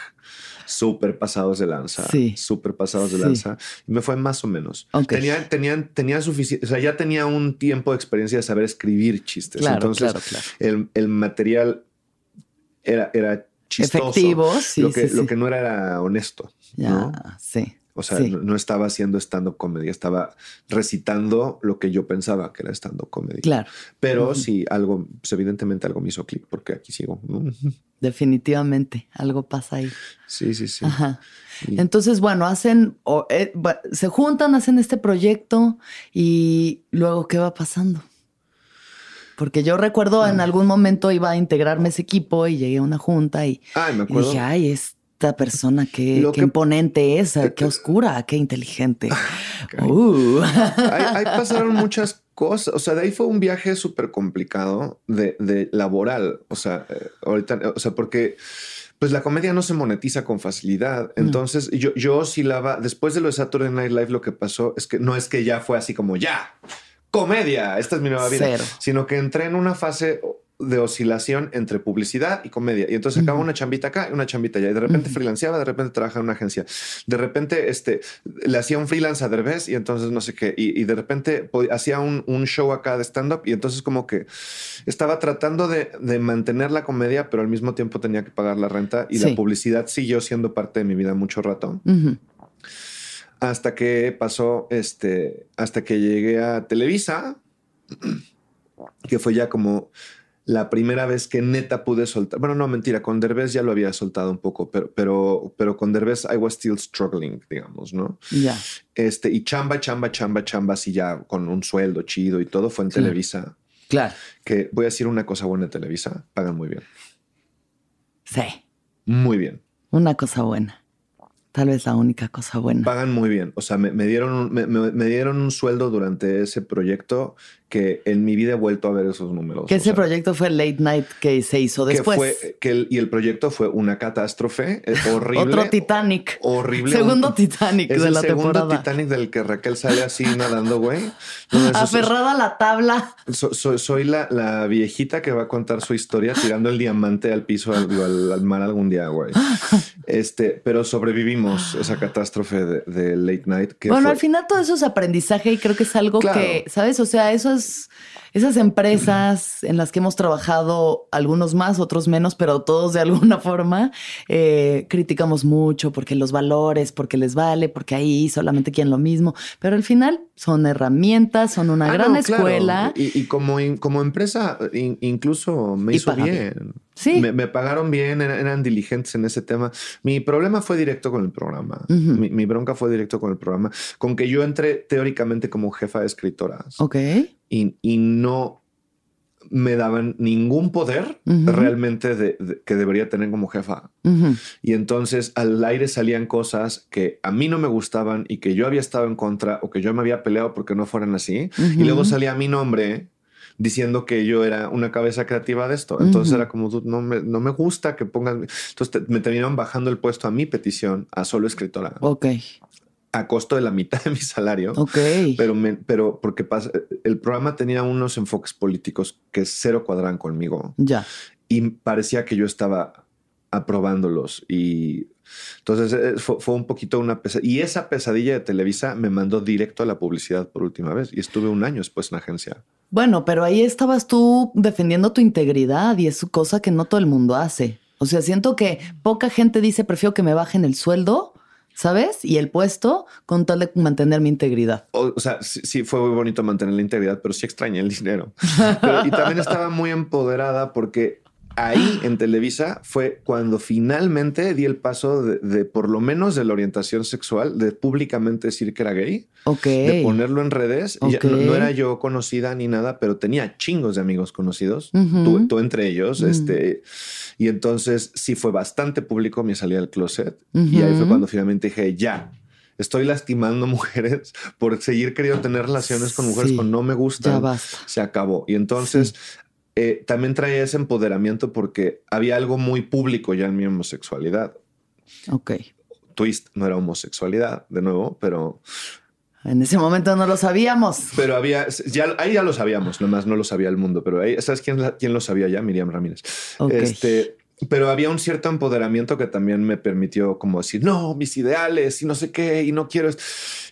Speaker 2: súper pasados de lanza,
Speaker 1: Sí.
Speaker 2: súper pasados de
Speaker 1: Sí.
Speaker 2: lanza. Y me fue más o menos.
Speaker 1: Ok.
Speaker 2: Tenía, tenían, tenía suficiente, o sea, ya tenía un tiempo de experiencia de saber escribir chistes.
Speaker 1: Claro,
Speaker 2: Entonces,
Speaker 1: claro, claro.
Speaker 2: El, el material era, era chistoso.
Speaker 1: Efectivo, sí,
Speaker 2: lo, que, lo que no era era honesto.
Speaker 1: Ya,
Speaker 2: ¿no?
Speaker 1: sí.
Speaker 2: O sea,
Speaker 1: sí.
Speaker 2: no, no estaba haciendo stand-up comedy, estaba recitando lo que yo pensaba que era stand-up comedy.
Speaker 1: Claro,
Speaker 2: Pero sí, algo, pues evidentemente algo me hizo clic porque aquí sigo.
Speaker 1: definitivamente. Algo pasa ahí.
Speaker 2: Sí, sí, sí.
Speaker 1: Ajá.
Speaker 2: Y-
Speaker 1: Entonces, bueno, hacen, o, eh, se juntan, hacen este proyecto y luego, ¿qué va pasando? Porque yo recuerdo en algún momento iba a integrarme ese equipo y llegué a una junta y,
Speaker 2: Ay, me
Speaker 1: y dije, ay, esta persona qué,
Speaker 2: que-
Speaker 1: imponente es,
Speaker 2: Eh,
Speaker 1: qué oscura, qué inteligente.
Speaker 2: Caray.
Speaker 1: Uh.
Speaker 2: ahí, ahí pasaron muchas cosas. O sea, de ahí fue un viaje súper complicado de, de laboral. O sea, eh, ahorita, o sea, porque pues la comedia no se monetiza con facilidad. Entonces yo, yo oscilaba, después de lo de Saturday Night Live, lo que pasó es que no es que ya fue así como ya, comedia, esta es mi nueva vida,
Speaker 1: Cero.
Speaker 2: sino que entré en una fase de oscilación entre publicidad y comedia. Y entonces acaba una chambita acá y una chambita allá. Y de repente freelanceaba, de repente trabajaba en una agencia. De repente este, le hacía un freelance a Derbez y entonces no sé qué. Y, y de repente hacía un, un show acá de stand-up y entonces como que estaba tratando de, de mantener la comedia, pero al mismo tiempo tenía que pagar la renta y
Speaker 1: Sí.
Speaker 2: la publicidad siguió siendo parte de mi vida mucho rato. Hasta que pasó, este, hasta que llegué a Televisa, que fue ya como la primera vez que neta pude soltar. Bueno, no, mentira, con Derbez ya lo había soltado un poco, pero, pero, pero con Derbez I was still struggling, digamos, ¿no?
Speaker 1: Ya.
Speaker 2: Este, y chamba, chamba, chamba, chamba, así ya con un sueldo chido y todo fue en
Speaker 1: Claro.
Speaker 2: Televisa.
Speaker 1: Claro.
Speaker 2: Que voy a decir una cosa buena de Televisa, pagan muy bien,
Speaker 1: Sí.
Speaker 2: muy bien.
Speaker 1: Una cosa buena. Tal vez la única cosa buena.
Speaker 2: Pagan muy bien. O sea, me, me dieron un, me, me- me dieron un sueldo durante ese proyecto que en mi vida he vuelto a ver esos números.
Speaker 1: Que ese
Speaker 2: sea,
Speaker 1: proyecto fue Late Night que se hizo
Speaker 2: que
Speaker 1: después.
Speaker 2: fue- que el- y el proyecto fue una catástrofe horrible.
Speaker 1: Otro Titanic.
Speaker 2: Horrible.
Speaker 1: Segundo
Speaker 2: Un-
Speaker 1: Titanic
Speaker 2: es
Speaker 1: de
Speaker 2: el
Speaker 1: la
Speaker 2: segundo
Speaker 1: temporada.
Speaker 2: Titanic del que Raquel sale así nadando, güey. No, eso-
Speaker 1: Aferrada a la tabla.
Speaker 2: so- so- soy la, la viejita que va a contar su historia tirando el diamante al piso, al, al- al mar algún día, güey. Este, pero sobrevivimos esa catástrofe de, de Late Night. Que
Speaker 1: Bueno,
Speaker 2: fue-
Speaker 1: al final todo eso es aprendizaje y creo que es algo
Speaker 2: Claro.
Speaker 1: que, ¿sabes? O sea, esos, esas empresas en las que hemos trabajado, algunos más, otros menos, pero todos de alguna forma, eh, criticamos mucho porque los valores, porque les vale, porque ahí solamente quieren lo mismo. Pero al final son herramientas, son una
Speaker 2: Ah,
Speaker 1: gran
Speaker 2: no, claro.
Speaker 1: escuela.
Speaker 2: Y, y como, como empresa, in- incluso me hizo bien.
Speaker 1: Sí.
Speaker 2: Me, me pagaron bien, eran, eran diligentes en ese tema. Mi problema fue directo con el programa.
Speaker 1: Ujú.
Speaker 2: mi, mi bronca fue directo con el programa. Con que yo entré teóricamente como jefa de escritoras
Speaker 1: Ok.
Speaker 2: y, y no me daban ningún poder
Speaker 1: Ujú.
Speaker 2: realmente de- de- que debería tener como jefa.
Speaker 1: Ujú.
Speaker 2: Y entonces al aire salían cosas que a mí no me gustaban y que yo había estado en contra o que yo me había peleado porque no fueran así. Y luego salía mi nombre diciendo que yo era una cabeza creativa de esto. Entonces era como, "Dude, no me, no me gusta que pongan... Entonces te- me terminaron bajando el puesto a mi petición a solo escritora
Speaker 1: Ok.
Speaker 2: a costo de la mitad de mi salario.
Speaker 1: Ok.
Speaker 2: Pero, me- pero porque pasa, el programa tenía unos enfoques políticos que cero cuadran conmigo
Speaker 1: ya.
Speaker 2: y parecía que yo estaba aprobándolos y entonces eh, fue, fue un poquito una pesadilla. Y esa pesadilla de Televisa me mandó directo a la publicidad por última vez y estuve un año después en la agencia.
Speaker 1: Bueno, pero ahí estabas tú defendiendo tu integridad y es cosa que no todo el mundo hace. O sea, siento que poca gente dice prefiero que me bajen el sueldo, ¿sabes? Y el puesto con tal de mantener mi integridad.
Speaker 2: O, o sea, sí, sí fue muy bonito mantener la integridad, pero sí extrañé el dinero. Pero- y también estaba muy empoderada porque ahí en Televisa fue cuando finalmente di el paso de, de por lo menos de la orientación sexual, de públicamente decir que era gay, de ponerlo en redes. Y ya- no, era yo conocida ni nada, pero tenía chingos de amigos conocidos, tú, tú entre ellos.
Speaker 1: Mm.
Speaker 2: Este, y entonces sí fue bastante público mi salida del closet. Y ahí fue cuando finalmente dije, ya. Estoy lastimando mujeres por seguir queriendo tener relaciones con mujeres
Speaker 1: Sí,
Speaker 2: cuando no me
Speaker 1: basta.
Speaker 2: Se acabó. Y entonces eh, también traía ese empoderamiento porque había algo muy público ya en mi homosexualidad.
Speaker 1: Ok.
Speaker 2: Twist no era homosexualidad, de nuevo, pero
Speaker 1: En ese momento no lo sabíamos.
Speaker 2: Pero había, ya, ahí ya lo sabíamos, nomás no lo sabía el mundo, pero ahí, ¿sabes quién, quién lo sabía ya? Miriam Ramírez.
Speaker 1: Ok.
Speaker 2: Este, pero había un cierto empoderamiento que también me permitió como decir, no, mis ideales y no sé qué, y no quiero, est-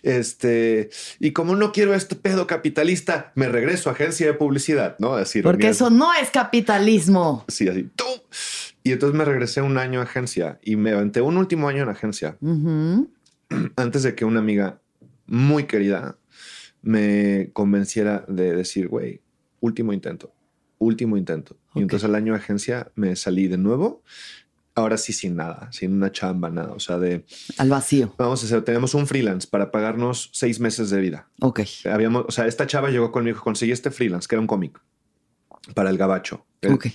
Speaker 2: este, y como no quiero este pedo capitalista, me regreso a agencia de publicidad, ¿no? Así,
Speaker 1: Porque eso no es capitalismo.
Speaker 2: Sí, así, ¡tum! Y entonces me regresé un año a agencia y me aventé un último año en agencia antes de que una amiga muy querida me convenciera de decir, güey, último intento, último intento.
Speaker 1: Ok.
Speaker 2: Y entonces al año de agencia me salí de nuevo, ahora sí sin nada, sin una chamba, nada. O sea, de,
Speaker 1: Al vacío.
Speaker 2: vamos a hacer, tenemos un freelance para pagarnos seis meses de vida.
Speaker 1: Ok.
Speaker 2: Habíamos, o sea, esta chava llegó conmigo, conseguí este freelance, que era un cómic para el gabacho.
Speaker 1: Ok.
Speaker 2: Eh,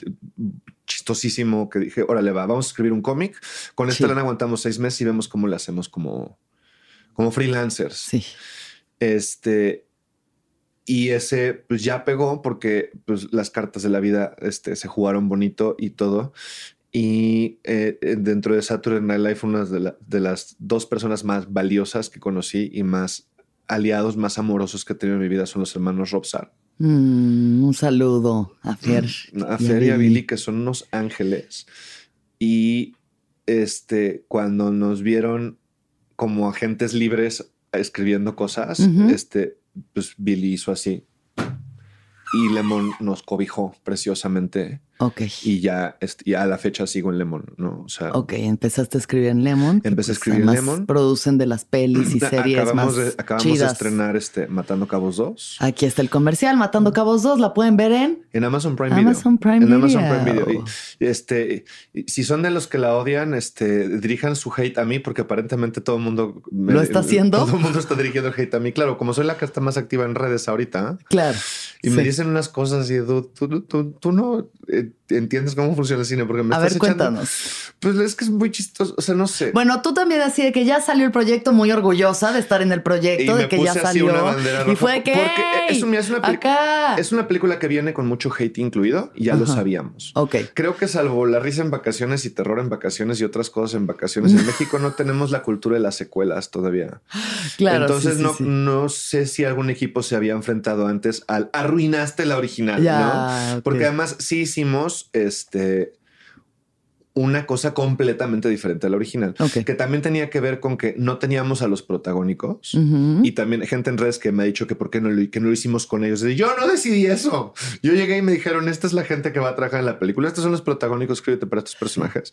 Speaker 2: Chistosísimo que dije, órale, va, vamos a escribir un cómic. Con esta
Speaker 1: Sí.
Speaker 2: lana aguantamos seis meses y vemos cómo lo hacemos como, como freelancers.
Speaker 1: Sí.
Speaker 2: Este, y ese pues ya pegó porque pues, las cartas de la vida este, se jugaron bonito y todo. Y eh, dentro de Saturday Night Live, una de, la- de las dos personas más valiosas que conocí y más aliados, más amorosos que he tenido en mi vida son los hermanos Robsar.
Speaker 1: Mm, un saludo a Fer.
Speaker 2: A Fer y a Billy, que son unos ángeles. Y este, cuando nos vieron como agentes libres escribiendo cosas, este, pues Billy hizo así. Y Lemon nos cobijó preciosamente.
Speaker 1: Ok.
Speaker 2: Y ya, y a la fecha sigo en Lemon, ¿no? O sea,
Speaker 1: Ok, empezaste a escribir en Lemon.
Speaker 2: Empecé a escribir en Lemon.
Speaker 1: Producen de las pelis y series
Speaker 2: acabamos,
Speaker 1: más
Speaker 2: de, acabamos de estrenar este Matando Cabos 2
Speaker 1: Aquí está el comercial, Matando Cabos 2. La pueden ver en
Speaker 2: en Amazon Prime Video.
Speaker 1: Amazon Prime
Speaker 2: en
Speaker 1: Video.
Speaker 2: Amazon Prime Video. Y, este, y si son de los que la odian, este, dirijan su hate a mí, porque aparentemente todo el mundo me-
Speaker 1: ¿Lo está haciendo?
Speaker 2: Todo el mundo está dirigiendo hate a mí. Claro, como soy la que está más activa en redes ahorita,
Speaker 1: Claro.
Speaker 2: y me dicen unas cosas y tú, tú, tú- tú no eh, entiendes cómo funciona el cine, porque me
Speaker 1: A
Speaker 2: estás
Speaker 1: ver,
Speaker 2: echando.
Speaker 1: cuéntanos.
Speaker 2: Pues es que es muy chistoso. O sea, no sé.
Speaker 1: Bueno, tú también así de que ya salió el proyecto, muy orgullosa de estar en el proyecto, de que ya
Speaker 2: así
Speaker 1: salió.
Speaker 2: una bandera
Speaker 1: y fue que
Speaker 2: porque es es una
Speaker 1: acá.
Speaker 2: Es una película que viene con mucho hate incluido y ya lo sabíamos.
Speaker 1: Ok.
Speaker 2: Creo que salvo la risa en vacaciones y terror en vacaciones y otras cosas en vacaciones, en México no tenemos la cultura de las secuelas todavía.
Speaker 1: Claro.
Speaker 2: Entonces
Speaker 1: sí,
Speaker 2: no,
Speaker 1: sí.
Speaker 2: no sé si algún equipo se había enfrentado antes al arruinaste la original,
Speaker 1: Ya,
Speaker 2: ¿no? Porque además sí hicimos este una cosa completamente diferente a la original,
Speaker 1: Ok.
Speaker 2: que también tenía que ver con que no teníamos a los protagónicos.
Speaker 1: Ujú.
Speaker 2: Y también gente en redes que me ha dicho que por qué no lo, que no lo hicimos con ellos. Y yo no decidí eso. Yo llegué y me dijeron, esta es la gente que va a trabajar en la película. Estos son los protagónicos, escríbete para estos personajes.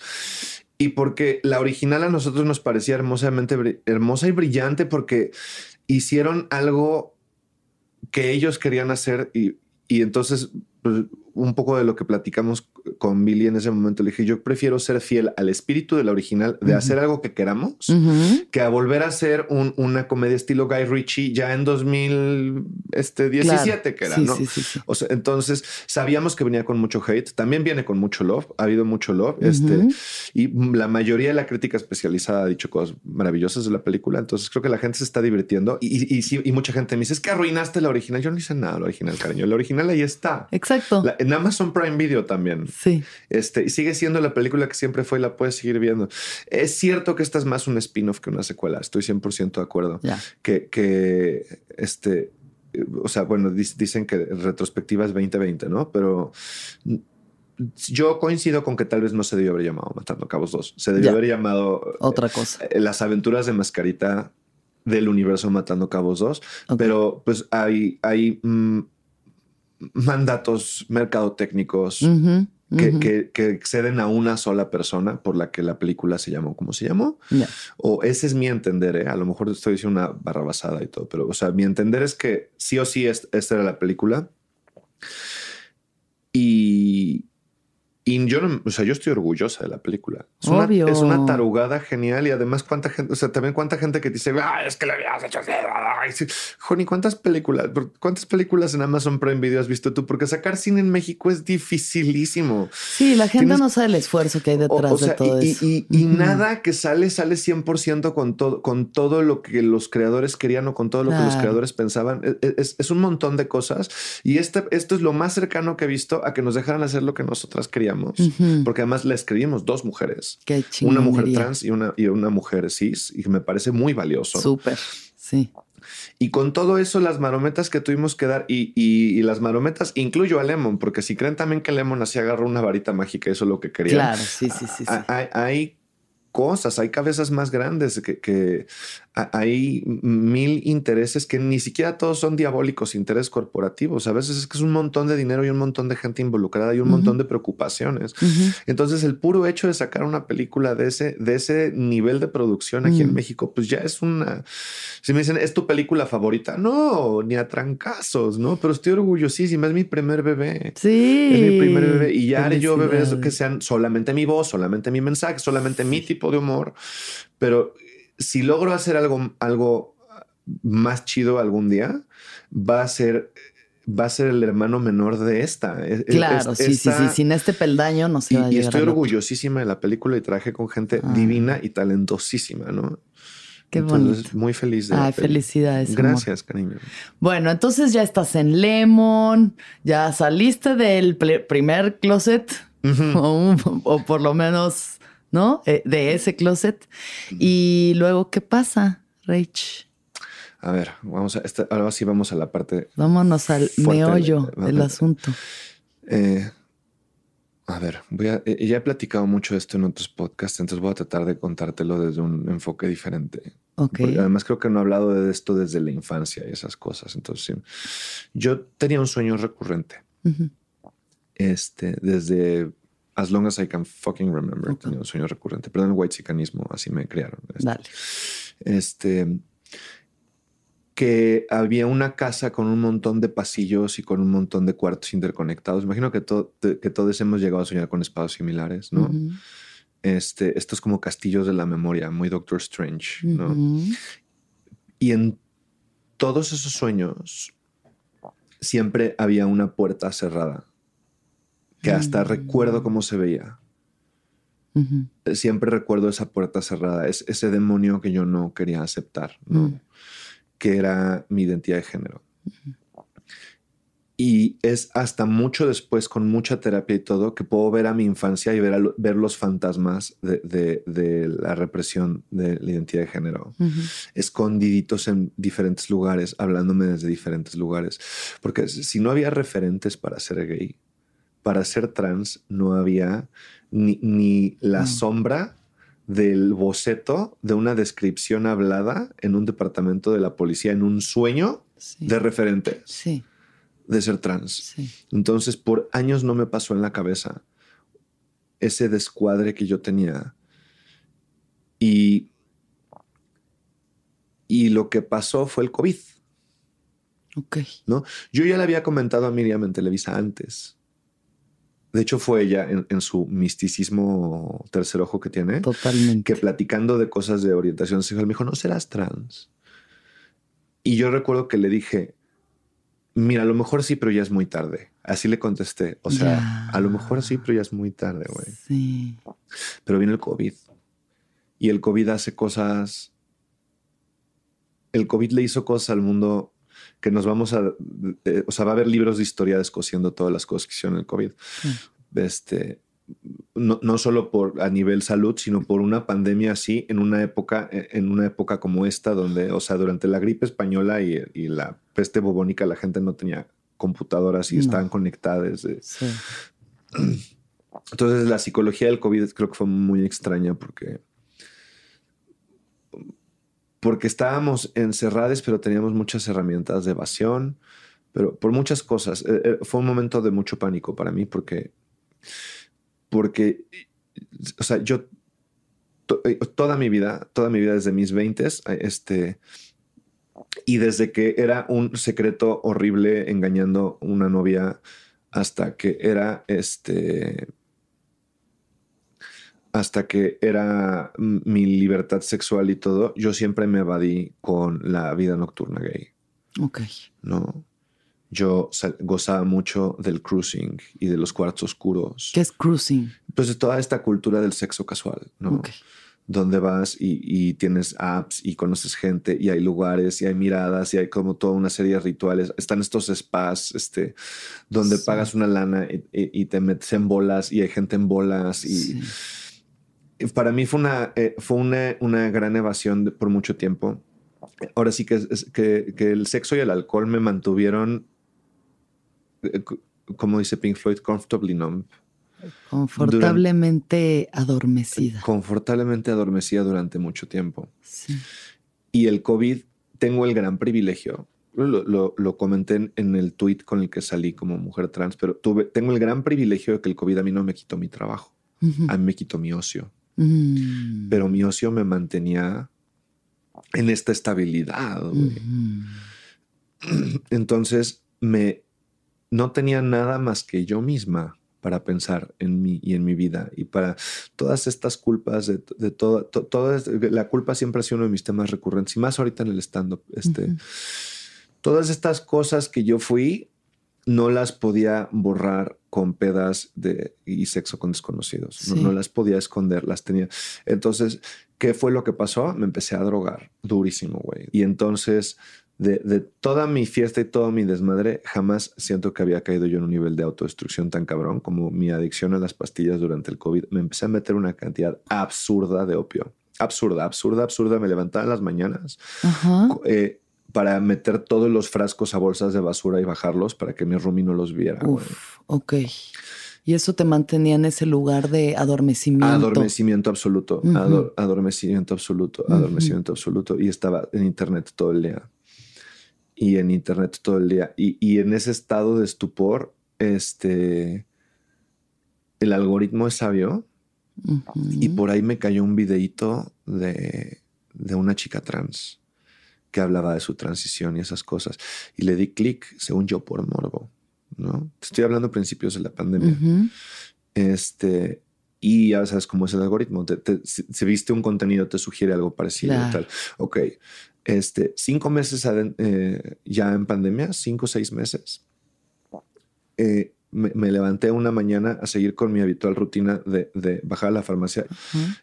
Speaker 2: Y porque la original a nosotros nos parecía hermosamente hermosa y brillante porque hicieron algo que ellos querían hacer y, y entonces pues, un poco de lo que platicamos con Billy en ese momento le dije yo prefiero ser fiel al espíritu de la original de hacer algo que queramos que a volver a hacer un- una comedia estilo Guy Ritchie ya en 2017
Speaker 1: Claro.
Speaker 2: que era,
Speaker 1: Sí,
Speaker 2: ¿no?
Speaker 1: sí, sí, sí.
Speaker 2: O sea, entonces sabíamos que venía con mucho hate, también viene con mucho love, ha habido mucho love, este, y la mayoría de la crítica especializada ha dicho cosas maravillosas de la película, entonces creo que la gente se está divirtiendo y, y, y sí, y mucha gente me dice, es que arruinaste la original, yo no hice nada la original, cariño, la original ahí está.
Speaker 1: Exacto.
Speaker 2: La- en Amazon Prime Video también.
Speaker 1: Sí.
Speaker 2: Este, y sigue siendo la película que siempre fue y la puedes seguir viendo. Es cierto que esta es más un spin-off que una secuela. Estoy 100% de acuerdo.
Speaker 1: Ya.
Speaker 2: Que, que este, eh, o sea, bueno, dicen que retrospectiva es 2020, ¿no? Pero yo coincido con que tal vez no se debió haber llamado Matando Cabos 2. Se debió
Speaker 1: Ya.
Speaker 2: haber llamado
Speaker 1: Otra cosa.
Speaker 2: eh, Las aventuras de Mascarita del universo Matando Cabos 2.
Speaker 1: Ok.
Speaker 2: Pero pues hay, hay mm, mandatos mercadotécnicos
Speaker 1: Ujú,
Speaker 2: que, que, que exceden a una sola persona por la que la película se llamó como se llamó. O ese es mi entender, ¿eh? a lo mejor estoy diciendo una barrabasada y todo, pero o sea, mi entender es que sí o sí es- esta era la película. Y, y yo no, o sea, yo estoy orgullosa de la película. Es una,
Speaker 1: Obvio.
Speaker 2: es una tarugada genial y además cuánta gente, o sea, también cuánta gente que dice, ah, es que le habías hecho así. Ay, sí. Joni, ¿cuántas películas, cuántas películas en Amazon Prime Video has visto tú? Porque sacar cine en México es dificilísimo.
Speaker 1: Sí, la gente
Speaker 2: Tienes-
Speaker 1: no sabe el esfuerzo que hay
Speaker 2: O-
Speaker 1: detrás
Speaker 2: o sea,
Speaker 1: de todo
Speaker 2: y,
Speaker 1: eso.
Speaker 2: y- y
Speaker 1: Ujú.
Speaker 2: nada que sale, sale 100% con todo, con todo lo que los creadores querían o con todo lo que los
Speaker 1: Claro.
Speaker 2: creadores pensaban. E- e- Es, es un montón de cosas. Y este, esto es lo más cercano que he visto a que nos dejaran hacer lo que nosotras queríamos. Porque además le escribimos dos mujeres.
Speaker 1: Qué
Speaker 2: Una mujer trans y una, y una mujer cis. Y que me parece muy valioso.
Speaker 1: Súper. Sí.
Speaker 2: Y con todo eso, las marometas que tuvimos que dar, y, y- y las marometas, incluyo a Lemon, porque si creen también que Lemon así agarró una varita mágica, eso es lo que quería.
Speaker 1: Claro, sí, sí, sí. sí.
Speaker 2: Ha- Hay, hay cosas, hay cabezas más grandes, que, hay mil intereses que ni siquiera todos son diabólicos, intereses corporativos. A veces es que es un montón de dinero y un montón de gente involucrada y un montón de preocupaciones. Entonces, el puro hecho de sacar una película de ese, de ese nivel de producción aquí en
Speaker 1: Mm.
Speaker 2: México, pues ya es una. Si me dicen, ¿es tu película favorita? No, ni a trancazos, ¿no? Pero estoy orgullosísima, es mi primer bebé.
Speaker 1: Sí.
Speaker 2: Es mi primer bebé. Y ya haré yo bebés que sean solamente mi voz, solamente mi mensaje, solamente mi tipo de humor. Pero si logro hacer algo, algo más chido algún día, va a ser. Va a ser el hermano menor de esta. Es-
Speaker 1: Claro,
Speaker 2: es-
Speaker 1: sí, sí,
Speaker 2: esta-
Speaker 1: sí. Sin este peldaño no se
Speaker 2: y,
Speaker 1: va a
Speaker 2: y
Speaker 1: llegar
Speaker 2: estoy
Speaker 1: al otro.
Speaker 2: orgullosísima de la película y trabajé con gente
Speaker 1: Ah.
Speaker 2: divina y talentosísima, ¿no?
Speaker 1: Qué
Speaker 2: Entonces,
Speaker 1: bonito.
Speaker 2: Muy feliz de
Speaker 1: Ay, felicidades. amor.
Speaker 2: Gracias, cariño.
Speaker 1: Bueno, entonces ya estás en Lemon, ya saliste del primer closet,
Speaker 2: Ujú.
Speaker 1: o, un- o por lo menos, ¿no? Eh, de ese closet. Y luego, ¿qué pasa, Rach?
Speaker 2: A ver, vamos a esta- ahora sí vamos a la parte.
Speaker 1: Vámonos al meollo del asunto.
Speaker 2: eh, a ver, voy a, eh, ya he platicado mucho de esto en otros podcasts, entonces voy a tratar de contártelo desde un enfoque diferente.
Speaker 1: Ok.
Speaker 2: Porque además creo que no he hablado de esto desde la infancia y esas cosas. Entonces, sí. yo tenía un sueño recurrente. Este, desde as long as I can fucking remember,
Speaker 1: Ok.
Speaker 2: tenía un sueño recurrente. Perdón, el white así me criaron. Este,
Speaker 1: Dale.
Speaker 2: este, que había una casa con un montón de pasillos y con un montón de cuartos interconectados. Imagino que, to- que todos hemos llegado a soñar con espacios similares, ¿no? Este, estos como castillos de la memoria, muy Doctor Strange, ¿no? Y en todos esos sueños siempre había una puerta cerrada que hasta
Speaker 1: Mm.
Speaker 2: recuerdo cómo se veía. Siempre recuerdo esa puerta cerrada, es ese demonio que yo no quería aceptar, ¿no?
Speaker 1: Mm.
Speaker 2: que era mi identidad de género. Y es hasta mucho después, con mucha terapia y todo, que puedo ver a mi infancia y ver, a lo- ver los fantasmas de, de- de la represión de la identidad de género escondiditos en diferentes lugares, hablándome desde diferentes lugares. Porque si no había referentes para ser gay, para ser trans, no había ni, ni la
Speaker 1: No.
Speaker 2: sombra del boceto de una descripción hablada en un departamento de la policía, en un sueño
Speaker 1: Sí.
Speaker 2: de referentes
Speaker 1: Sí,
Speaker 2: de ser trans.
Speaker 1: sí.
Speaker 2: Entonces, por años no me pasó en la cabeza ese descuadre que yo tenía. Y, y lo que pasó fue el COVID,
Speaker 1: Ok.
Speaker 2: ¿no? Yo ya le había comentado a Miriam en Televisa antes. De hecho, fue ella en, en su misticismo tercer ojo que tiene,
Speaker 1: Totalmente.
Speaker 2: que platicando de cosas de orientación sexual me dijo, no serás trans. Y yo recuerdo que le dije, mira, a lo mejor sí, pero ya es muy tarde. Así le contesté. O sea, a lo mejor sí, pero ya es muy tarde, güey.
Speaker 1: Sí.
Speaker 2: Pero viene el COVID. Y el COVID hace cosas. El COVID le hizo cosas al mundo que nos vamos a. eh, o sea, va a haber libros de historia descosiendo todas las cosas que hicieron el COVID. Este. No, no solo por a nivel salud, sino por una pandemia así en una época, eh, en una época como esta, donde, o sea, durante la gripe española y, y la peste bubónica, la gente no tenía computadoras y
Speaker 1: No.
Speaker 2: estaban conectadas. eh,
Speaker 1: Sí.
Speaker 2: Entonces la psicología del COVID creo que fue muy extraña porque porque estábamos encerrados, pero teníamos muchas herramientas de evasión, pero por muchas cosas. Eh, eh, fue un momento de mucho pánico para mí porque, porque, o sea, yo eh, toda mi vida, toda mi vida desde mis 20, este, y desde que era un secreto horrible engañando una novia hasta que era este hasta que era mi libertad sexual y todo, yo siempre me evadí con la vida nocturna gay.
Speaker 1: Ok.
Speaker 2: No. Yo gozaba mucho del cruising y de los cuartos oscuros.
Speaker 1: ¿Qué es cruising?
Speaker 2: Pues de toda esta cultura del sexo casual, ¿no? Donde vas y, tienes apps y conoces gente y hay lugares y hay miradas y hay como toda una serie de rituales. Están estos spas, este, donde pagas una lana y, te metes en bolas y hay gente en bolas y para mí fue una, eh, fue una, una, gran evasión por mucho tiempo. Ahora sí que, que, que, el sexo y el alcohol me mantuvieron, eh, como dice Pink Floyd, comfortably numb.
Speaker 1: Confortablemente adormecida.
Speaker 2: Confortablemente adormecida durante mucho tiempo. Sí. Y el COVID, tengo el gran privilegio, lo, lo, lo, comenté en, el tweet con el que salí como mujer trans, pero tuve, tengo el gran privilegio de que el COVID a mí no me quitó mi trabajo, a mí me quitó mi ocio. Mm. Pero mi ocio me mantenía en esta estabilidad. Entonces me no tenía nada más que yo misma para pensar en mí y en mi vida y para todas estas culpas de, de todo, la culpa siempre ha sido uno de mis temas recurrentes y más ahorita en el stand-up. Este, Todas estas cosas que yo fui no las podía borrar con pedas de, y sexo con desconocidos. No, las podía esconder, las tenía. Entonces, ¿qué fue lo que pasó? Me empecé a drogar durísimo, güey. Y entonces, de, de, toda mi fiesta y todo mi desmadre, jamás siento que había caído yo en un nivel de autodestrucción tan cabrón como mi adicción a las pastillas durante el COVID. Me empecé a meter una cantidad absurda de opio. Absurda, absurda, absurda. Me levantaba en las mañanas. Ajá. Eh, para meter todos los frascos a bolsas de basura y bajarlos para que mi roomie no los viera.
Speaker 1: Uf, ok. Y eso te mantenía en ese lugar de adormecimiento.
Speaker 2: Adormecimiento absoluto, adormecimiento absoluto, adormecimiento absoluto. Y estaba en internet todo el día. Y en internet todo el día. Y, en ese estado de estupor, este, el algoritmo es sabio. Y por ahí me cayó un videíto de, de una chica trans que hablaba de su transición y esas cosas. Y le di clic, según yo, por morbo, ¿no? Estoy hablando principios de la pandemia. Este, y ya sabes cómo es el algoritmo. si, viste un contenido, te sugiere algo parecido. Tal. Ok. Este, cinco meses eh, ya en pandemia, cinco o seis meses. Eh, me, levanté una mañana a seguir con mi habitual rutina de, bajar a la farmacia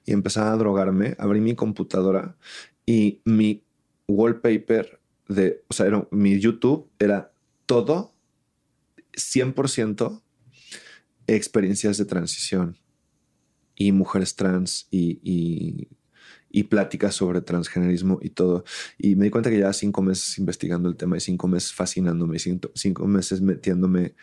Speaker 2: y empezar a drogarme. Abrí mi computadora y mi wallpaper de, o sea, mi YouTube era todo 100% experiencias de transición y mujeres trans y, y, y, pláticas sobre transgenerismo y todo. Y me di cuenta que ya cinco meses investigando el tema y cinco meses fascinándome, cinco, cinco meses metiéndome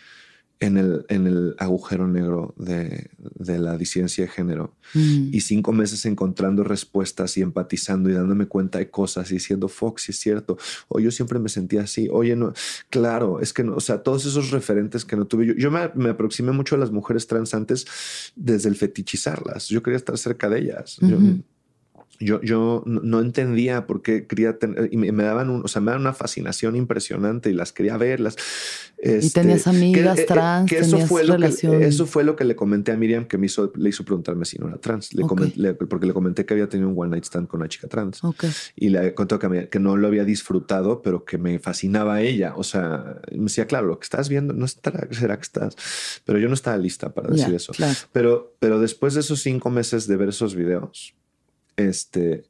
Speaker 2: en el, en el agujero negro de, de la disidencia de género mm. y cinco meses encontrando respuestas y empatizando y dándome cuenta de cosas y diciendo, Fox, si es cierto, o yo siempre me sentía así, oye, no, claro, es que no, o sea, todos esos referentes que no tuve, yo, yo me, me, aproximé mucho a las mujeres trans antes desde el fetichizarlas, yo quería estar cerca de ellas. Yo, yo no entendía por qué quería tener, y me, daban un, o sea, me daban una fascinación impresionante y las quería verlas.
Speaker 1: y tenías este, amigas eh, eh, trans, que eso
Speaker 2: fue lo que eso fue lo que le comenté a Miriam que me hizo, le hizo preguntarme si no era trans, le porque le comenté que había tenido un one night stand con una chica trans y le contó que, que no lo había disfrutado, pero que me fascinaba ella. O sea, me decía, claro, lo que estás viendo no estará, será que estás, pero yo no estaba lista para decir eso. Pero, pero después de esos cinco meses de ver esos videos, este,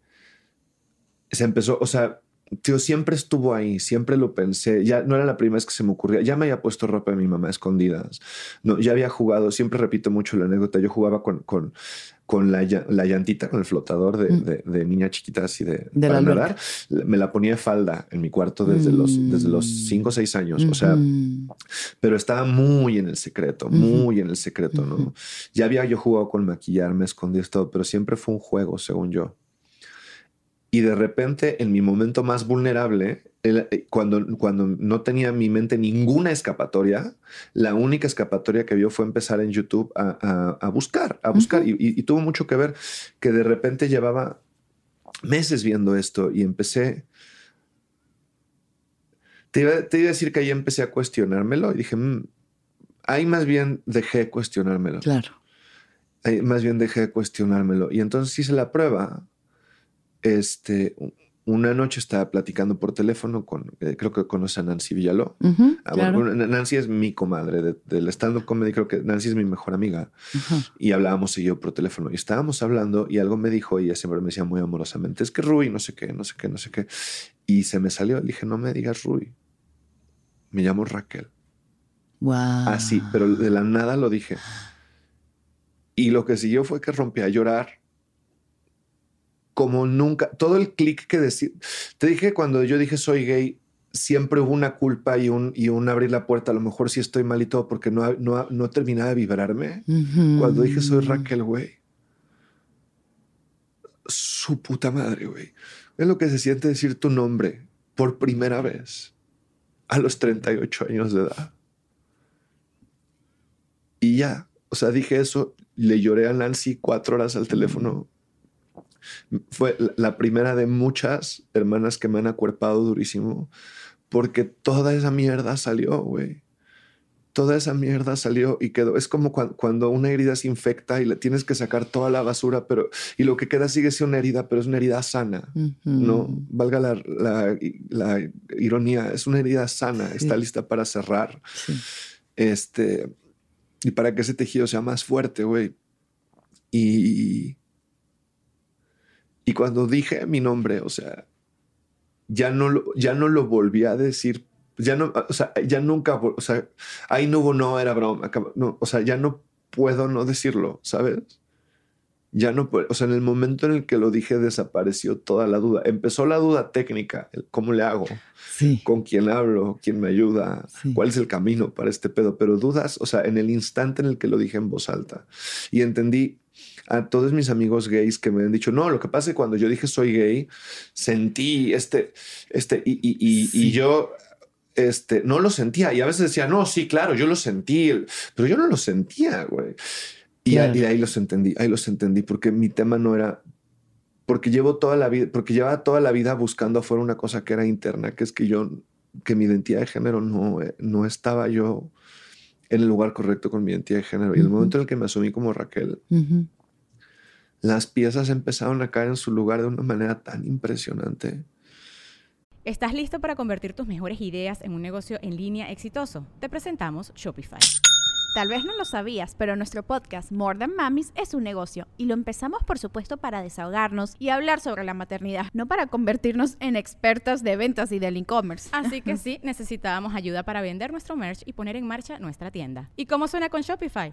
Speaker 2: se empezó, o sea, tío, siempre estuvo ahí, siempre lo pensé. Ya no era la primera vez que se me ocurría. Ya me había puesto ropa de mi mamá escondidas. No, ya había jugado, siempre repito mucho la anécdota. Yo jugaba con, con, con la, la, llantita, con el flotador de, mm. de, de niña chiquita así de,
Speaker 1: de para nadar.
Speaker 2: Me la ponía de falda en mi cuarto desde, los, desde los mm. cinco o seis años. O sea, pero estaba muy en el secreto, muy en el secreto, ¿no? Ya había yo jugado con maquillarme, escondí todo, pero siempre fue un juego, según yo. Y de repente, en mi momento más vulnerable, eh, cuando, cuando no tenía en mi mente ninguna escapatoria, la única escapatoria que vio fue empezar en YouTube a, buscar, a buscar. y, tuvo mucho que ver que de repente llevaba meses viendo esto y empecé... Te iba, te iba a decir que ahí empecé a cuestionármelo y dije, mm, ahí más bien dejé de cuestionármelo.
Speaker 1: Claro.
Speaker 2: Ahí más bien dejé de cuestionármelo. Y entonces hice la prueba este, una noche estaba platicando por teléfono con, eh, creo que conoce a Nancy Villaló. Ah, Nancy es mi comadre del stand-up comedy, creo que Nancy es mi mejor amiga. Y hablábamos y yo por teléfono y estábamos hablando y algo me dijo y ella siempre me decía muy amorosamente, es que Rui, no sé qué, no sé qué, no sé qué. Y se me salió, le dije, no me digas Rui, me llamo Raquel.
Speaker 1: Wow.
Speaker 2: Así, pero de la nada lo dije. Y lo que siguió fue que rompí a llorar como nunca, todo el clic que decir, te dije cuando yo dije soy gay, siempre hubo una culpa y un, y un abrir la puerta, a lo mejor sí estoy mal y todo porque no, no, no terminaba de vibrarme. Cuando dije soy Raquel, güey, su puta madre, güey. Es lo que se siente decir tu nombre por primera vez a los 38 años de edad. Y ya, o sea, dije eso, le lloré a Nancy cuatro horas al teléfono fue la primera de muchas hermanas que me han acuerpado durísimo porque toda esa mierda salió, güey. Toda esa mierda salió y quedó. Es como cuando, una herida se infecta y le tienes que sacar toda la basura, pero y lo que queda sigue siendo una herida, pero es una herida sana. No valga la, la, ironía, es una herida sana, está lista para cerrar. Este, y para que ese tejido sea más fuerte, güey. Y, y cuando dije mi nombre, o sea, ya no lo, ya no lo volví a decir. Ya no, o sea, ya nunca, o sea, ahí no hubo, no era broma. No, o sea, ya no puedo no decirlo, ¿sabes? Ya no puedo, o sea, en el momento en el que lo dije desapareció toda la duda. Empezó la duda técnica, ¿cómo le hago?
Speaker 1: Sí.
Speaker 2: ¿Con quién hablo? ¿Quién me ayuda? ¿Cuál es el camino para este pedo? Pero dudas, o sea, en el instante en el que lo dije en voz alta y entendí, a todos mis amigos gays que me han dicho, no, lo que pasa es que cuando yo dije soy gay, sentí este, este, y, y, y, yo este, no lo sentía. Y a veces decía, no, sí, claro, yo lo sentí, pero yo no lo sentía, güey. Y, ahí, ahí los entendí, ahí los entendí, porque mi tema no era, porque llevo toda la vida, porque llevaba toda la vida buscando afuera una cosa que era interna, que es que yo, que mi identidad de género no, no estaba yo en el lugar correcto con mi identidad de género. Y el momento en el que me asumí como Raquel, las piezas empezaron a caer en su lugar de una manera tan impresionante.
Speaker 3: ¿Estás listo para convertir tus mejores ideas en un negocio en línea exitoso? Te presentamos Shopify.
Speaker 4: Tal vez no lo sabías, pero nuestro podcast More Than Mamis es un negocio y lo empezamos por supuesto para desahogarnos y hablar sobre la maternidad, no para convertirnos en expertas de ventas y del e-commerce.
Speaker 3: Así que sí, necesitábamos ayuda para vender nuestro merch y poner en marcha nuestra tienda. ¿Y cómo suena con Shopify?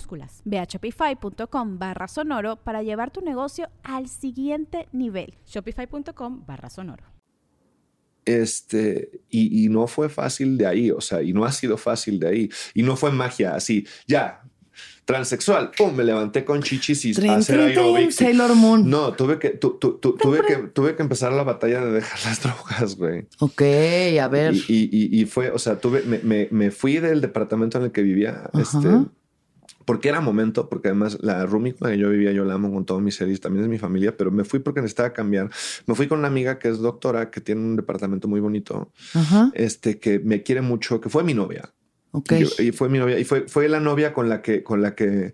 Speaker 4: Ve a shopify.com barra sonoro para llevar tu negocio al siguiente nivel.
Speaker 3: Shopify.com barra sonoro.
Speaker 2: Este, y, no fue fácil de ahí, o sea, y no ha sido fácil de ahí. Y no fue magia así, ya, transexual, pum, me levanté con chichis y hacer aerobics.
Speaker 1: Sailor Moon.
Speaker 2: No, tuve que, tuve, que, tuve que empezar la batalla de dejar las drogas, güey.
Speaker 1: Ok, a ver.
Speaker 2: Y, y, fue, o sea, tuve, me, me, me, fui del departamento en el que vivía, este porque era momento, porque además la roomie con la que yo vivía, yo la amo con todo mi ser y también es mi familia, pero me fui porque necesitaba cambiar. Me fui con una amiga que es doctora, que tiene un departamento muy bonito,
Speaker 1: Ajá.
Speaker 2: este, que me quiere mucho, que fue mi novia.
Speaker 1: Ok.
Speaker 2: Y, yo- y fue mi novia, y fue, fue la novia con la que, con la que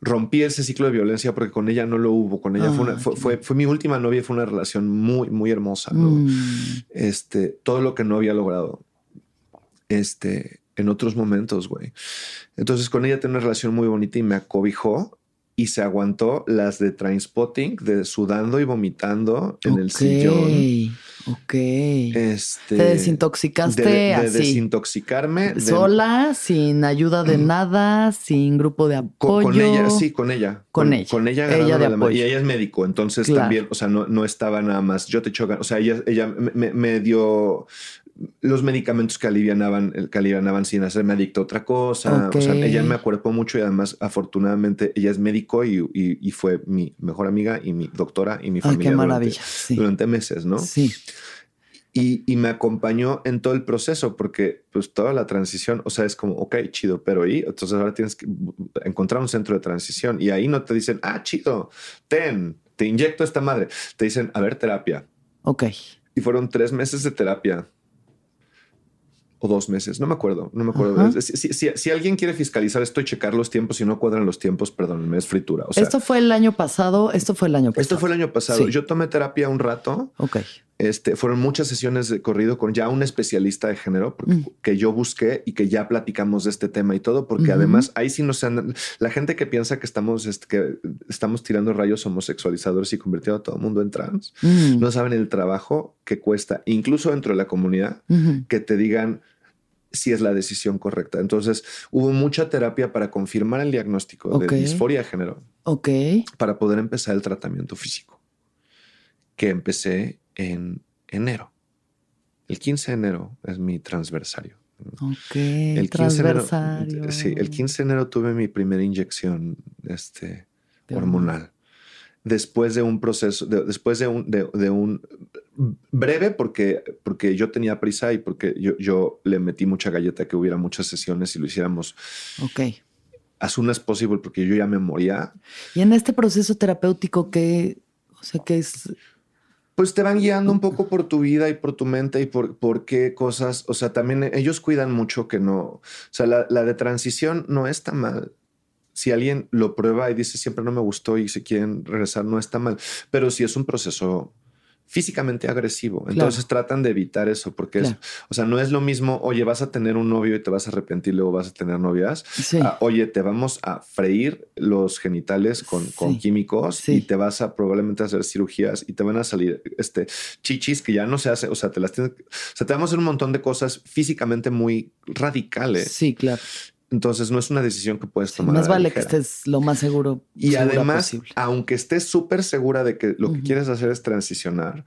Speaker 2: rompí ese ciclo de violencia porque con ella no lo hubo. Con ella fue, una-
Speaker 1: Ah,
Speaker 2: fue, fue, fue mi última novia y fue una relación muy, muy hermosa. ¿no?
Speaker 1: Mm.
Speaker 2: este, todo lo que no había logrado este, en otros momentos, güey. Entonces con ella tenía una relación muy bonita y me acobijó y se aguantó las de Trainspotting, de sudando y vomitando en el sillón.
Speaker 1: Ok.
Speaker 2: Este,
Speaker 1: Te desintoxicaste
Speaker 2: de, de
Speaker 1: así.
Speaker 2: desintoxicarme. de-
Speaker 1: Sola, sin ayuda de nada, sin grupo de apoyo.
Speaker 2: con ella, sí, con ella.
Speaker 1: Con ella.
Speaker 2: Con ella,
Speaker 1: Ella de
Speaker 2: la
Speaker 1: apoyo.
Speaker 2: Y ella es médico, entonces
Speaker 1: Claro.
Speaker 2: también, o sea, no, no estaba nada más. Yo te chocan. O sea, ella, ella me dio los medicamentos que alivianaban, que alivianaban sin hacerme adicto a otra cosa. O sea, ella me acuerpó mucho y además, afortunadamente, ella es médico y, y- y fue mi mejor amiga y mi doctora y mi
Speaker 1: Ay,
Speaker 2: familia
Speaker 1: qué
Speaker 2: durante-
Speaker 1: maravilla. Sí.
Speaker 2: durante meses, ¿no?
Speaker 1: Sí.
Speaker 2: Y, y me acompañó en todo el proceso porque pues toda la transición, o sea, es como, ok, chido, pero y entonces ahora tienes que encontrar un centro de transición y ahí no te dicen, ah, chido, ten, te inyecto esta madre. Te dicen, a ver, terapia.
Speaker 1: Ok.
Speaker 2: Y fueron tres meses de terapia. O dos meses, no me acuerdo, no me acuerdo. Si, si- si- si alguien quiere fiscalizar esto y checar los tiempos y no cuadran los tiempos, perdónenme, es fritura. O sea,
Speaker 1: esto fue el año pasado. Esto fue el año pasado.
Speaker 2: esto fue el año pasado.
Speaker 1: Sí.
Speaker 2: Yo tomé terapia un rato.
Speaker 1: Ok.
Speaker 2: Este, fueron muchas sesiones de corrido con ya un especialista de género porque-
Speaker 1: Mm.
Speaker 2: que yo busqué y que ya platicamos de este tema y todo, porque
Speaker 1: Ujú.
Speaker 2: además ahí sí nos han, la gente que piensa que estamos, este, que estamos tirando rayos homosexualizadores y convirtiendo a todo el mundo en trans,
Speaker 1: Mm.
Speaker 2: no saben el trabajo que cuesta, incluso dentro de la comunidad,
Speaker 1: Ujú.
Speaker 2: que te digan si es la decisión correcta. Entonces hubo mucha terapia para confirmar el diagnóstico
Speaker 1: Ok.
Speaker 2: de disforia de género
Speaker 1: Ok.
Speaker 2: para poder empezar el tratamiento físico, que empecé en enero. El 15 de enero es mi transversario.
Speaker 1: Ok.
Speaker 2: El 15 de enero,
Speaker 1: transversario.
Speaker 2: sí, el 15 de enero tuve mi primera inyección este,
Speaker 1: De
Speaker 2: hormonal. Después de un proceso, de- después de un, de, de un breve, porque, porque yo tenía prisa y porque yo, yo le metí mucha galleta que hubiera muchas sesiones y lo hiciéramos
Speaker 1: Ok.
Speaker 2: as soon as possible, porque yo ya me moría.
Speaker 1: Y en este proceso terapéutico, ¿qué? O sea, ¿qué es?
Speaker 2: Pues te van guiando un poco por tu vida y por tu mente y por, por qué cosas, o sea, también ellos cuidan mucho que no, o sea, la, la de transición no está mal. Si alguien lo prueba y dice siempre no me gustó y si quieren regresar, no está mal, pero si es un proceso físicamente agresivo, entonces tratan de evitar eso porque
Speaker 1: Claro.
Speaker 2: es, o sea, no es lo mismo, oye, vas a tener un novio y te vas a arrepentir, luego vas a tener novias,
Speaker 1: Sí.
Speaker 2: Oye, te vamos a freír los genitales con, químicos
Speaker 1: sí.
Speaker 2: y te vas a probablemente hacer cirugías y te van a salir este, chichis que ya no se hace, o sea, te las tienes, o sea, te vamos a hacer un montón de cosas físicamente muy radicales.
Speaker 1: Sí, claro.
Speaker 2: Entonces no es una decisión que puedes tomar.
Speaker 1: más vale que estés lo más seguro
Speaker 2: Y además,
Speaker 1: posible.
Speaker 2: aunque estés súper segura de que lo que quieres hacer es transicionar,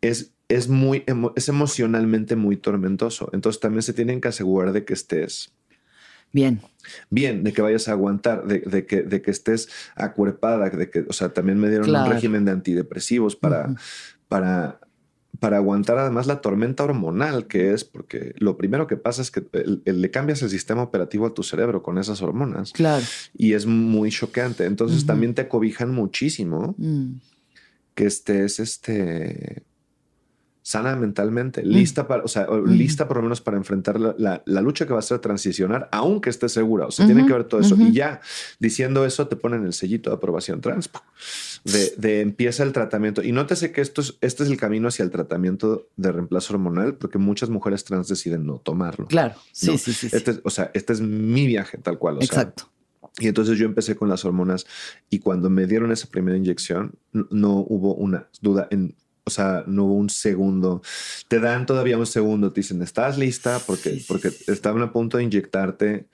Speaker 2: es, es, muy, es emocionalmente muy tormentoso. Entonces también se tienen que asegurar de que estés
Speaker 1: Bien.
Speaker 2: bien, de que vayas a aguantar, de, de que, de que estés acuerpada, de que, o sea, también me dieron
Speaker 1: Claro.
Speaker 2: un régimen de antidepresivos para, para, para aguantar además la tormenta hormonal que es, porque lo primero que pasa es que el- el- le cambias el sistema operativo a tu cerebro con esas hormonas
Speaker 1: Claro.
Speaker 2: y es muy choqueante. Entonces también te acobijan muchísimo
Speaker 1: Mm.
Speaker 2: que estés este sana mentalmente, lista para, o sea, lista por lo menos para enfrentar la, la- la lucha que va a ser transicionar, aunque estés segura. O sea, tiene que ver todo eso. Y ya diciendo eso, te ponen el sellito de aprobación trans. De, de empieza el tratamiento. Y nótese que esto es, este es el camino hacia el tratamiento de reemplazo hormonal, porque muchas mujeres trans deciden no tomarlo.
Speaker 1: Claro. Sí,
Speaker 2: No,
Speaker 1: sí, sí. sí.
Speaker 2: Este, es- o sea, este es mi viaje tal cual. o sea,
Speaker 1: Exacto.
Speaker 2: y entonces yo empecé con las hormonas y cuando me dieron esa primera inyección, n- no hubo una duda en, o sea, no hubo un segundo. Te dan todavía un segundo, te dicen, ¿estás lista? Porque,
Speaker 1: Sí, sí,
Speaker 2: porque
Speaker 1: sí.
Speaker 2: estaban a punto de inyectarte.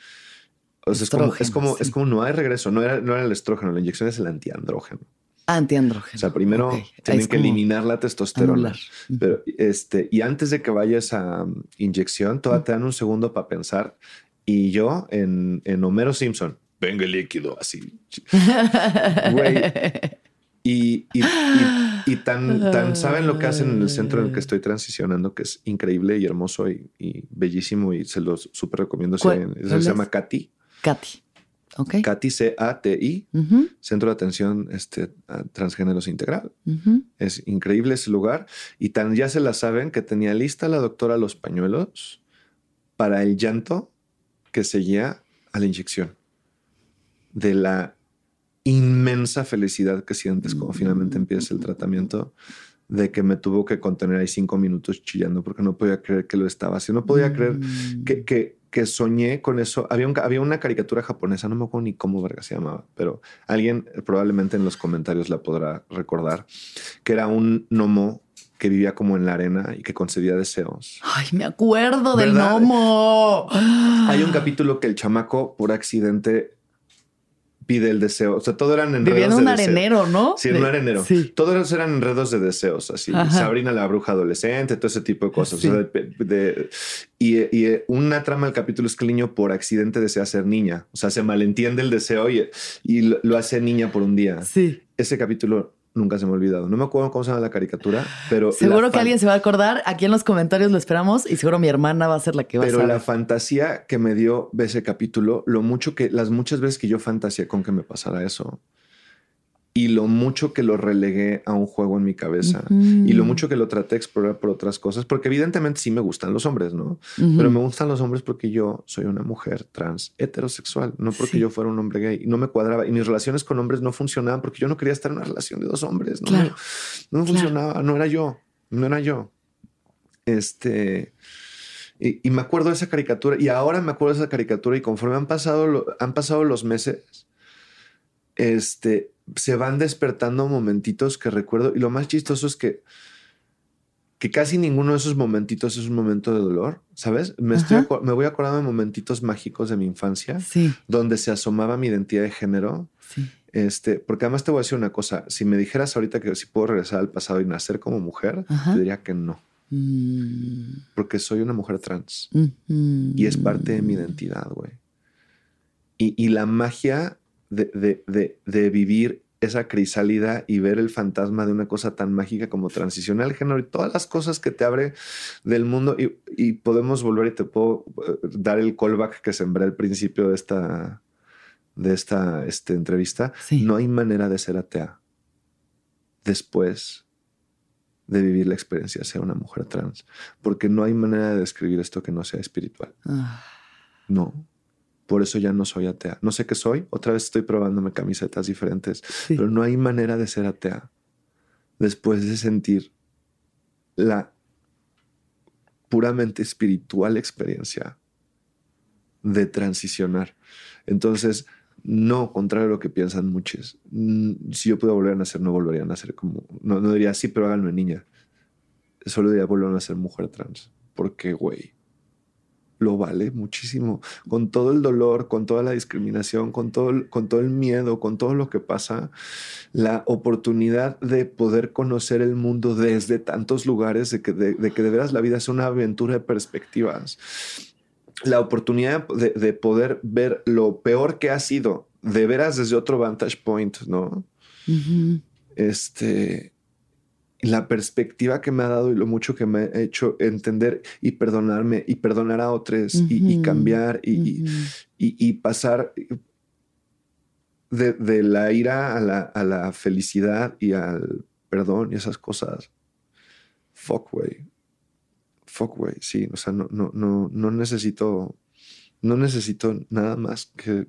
Speaker 2: O sea, es como, es como, es como no hay regreso, no era, no era el estrógeno, la inyección es el antiandrógeno.
Speaker 1: Antiandrógeno.
Speaker 2: O sea, primero
Speaker 1: Ok. Ahí
Speaker 2: tienen que eliminar la testosterona.
Speaker 1: anular.
Speaker 2: Pero este, y antes de que vayas a um, inyección, todavía te dan un segundo para pensar. Y yo en, en Homero Simpson, venga el líquido, así. Güey. Y, y, y- y tan, tan saben lo que hacen en el centro en el que estoy transicionando, que es increíble y hermoso y, bellísimo. Y se los súper recomiendo. Si
Speaker 1: ¿Cuál-
Speaker 2: alguien-
Speaker 1: cuál
Speaker 2: se llama Katy.
Speaker 1: Katy. Ok.
Speaker 2: Cati, C-A-T-I, Centro de Atención este, a Transgéneros Integral. Es increíble ese lugar. Y tan ya se la saben que tenía lista la doctora los pañuelos para el llanto que seguía a la inyección. De la inmensa felicidad que sientes cuando finalmente empieza el tratamiento. De que me tuvo que contener ahí cinco minutos chillando porque no podía creer que lo estaba haciendo. No podía creer
Speaker 1: Mm.
Speaker 2: que, que, que soñé con eso. Había, un- había una caricatura japonesa, no me acuerdo ni cómo verga se llamaba, pero alguien probablemente en los comentarios la podrá recordar, que era un gnomo que vivía como en la arena y que concedía deseos.
Speaker 1: Ay, me acuerdo del gnomo.
Speaker 2: Hay un capítulo que el chamaco por accidente pide el deseo. O sea, todo eran enredos
Speaker 1: Vivía en
Speaker 2: de
Speaker 1: un
Speaker 2: deseo.
Speaker 1: arenero, ¿no?
Speaker 2: Sí, en un arenero.
Speaker 1: Sí.
Speaker 2: Todos eran enredos de deseos, así.
Speaker 1: Ajá.
Speaker 2: Sabrina la bruja adolescente, todo ese tipo de cosas.
Speaker 1: Sí.
Speaker 2: O sea, de- de- y, y una trama del capítulo es que el niño por accidente desea ser niña. O sea, se malentiende el deseo y, y lo, lo hace niña por un día.
Speaker 1: Sí.
Speaker 2: Ese capítulo nunca se me ha olvidado. No me acuerdo cómo se llama la caricatura, pero...
Speaker 1: Seguro que
Speaker 2: fan-
Speaker 1: alguien se va a acordar. Aquí en los comentarios lo esperamos y seguro mi hermana va a ser la que va a
Speaker 2: Pero la fantasía que me dio ese capítulo, lo mucho que, las muchas veces que yo fantaseé con que me pasara eso y lo mucho que lo relegué a un juego en mi cabeza
Speaker 1: Ujú.
Speaker 2: y lo mucho que lo traté de explorar por otras cosas, porque evidentemente sí me gustan los hombres, ¿no?
Speaker 1: Ujú.
Speaker 2: Pero me gustan los hombres porque yo soy una mujer trans heterosexual, no porque
Speaker 1: Sí.
Speaker 2: yo fuera un hombre gay no me cuadraba y mis relaciones con hombres no funcionaban porque yo no quería estar en una relación de dos hombres, ¿no?
Speaker 1: Claro.
Speaker 2: No
Speaker 1: Claro.
Speaker 2: funcionaba, no era yo, no era yo. Este. Y, y me acuerdo de esa caricatura, y ahora me acuerdo de esa caricatura, y conforme han pasado, han pasado los meses, este, se van despertando momentitos que recuerdo, y lo más chistoso es que, que casi ninguno de esos momentitos es un momento de dolor, ¿sabes? Me, estoy me voy acordando de momentitos mágicos de mi infancia,
Speaker 1: Sí,
Speaker 2: donde se asomaba mi identidad de género,
Speaker 1: sí.
Speaker 2: este, porque además te voy a decir una cosa, si me dijeras ahorita que si puedo regresar al pasado y nacer como mujer,
Speaker 1: Ajá.
Speaker 2: te diría que no,
Speaker 1: Mm,
Speaker 2: porque soy una mujer trans y es parte de mi identidad, güey. Y, y la magia de, de- de- de vivir esa crisálida y ver el fantasma de una cosa tan mágica como transicionar al género y todas las cosas que te abre del mundo y, y podemos volver y te puedo eh, dar el callback que sembré al principio de esta, de esta este, entrevista.
Speaker 1: Sí.
Speaker 2: No hay manera de ser atea después de vivir la experiencia de ser una mujer trans, porque no hay manera de describir esto que no sea espiritual.
Speaker 1: Ah,
Speaker 2: No. Por eso ya no soy atea. No sé qué soy. Otra vez estoy probándome camisetas diferentes.
Speaker 1: sí.
Speaker 2: Pero no hay manera de ser atea después de sentir la puramente espiritual experiencia de transicionar. Entonces, no, contrario a lo que piensan muchos. Mm, Si yo pudiera volver a nacer, no volvería a nacer como... No, no diría, sí, pero háganme niña. Solo diría volver a nacer mujer trans. Porque, güey, lo vale muchísimo. Con todo el dolor, con toda la discriminación, con todo, el, con todo el miedo, con todo lo que pasa, la oportunidad de poder conocer el mundo desde tantos lugares, de que de, de que de veras la vida es una aventura de perspectivas. La oportunidad de, de poder ver lo peor que ha sido, de veras desde otro vantage point, ¿no? Este, la perspectiva que me ha dado y lo mucho que me ha hecho entender y perdonarme y perdonar a otros y, cambiar y, y-
Speaker 1: Ujú.
Speaker 2: y- y pasar de, de la ira a la, a la felicidad y al perdón y esas cosas. Fuck, güey. Fuck, güey. Sí, o sea, no, no, no, no necesito, no necesito nada más que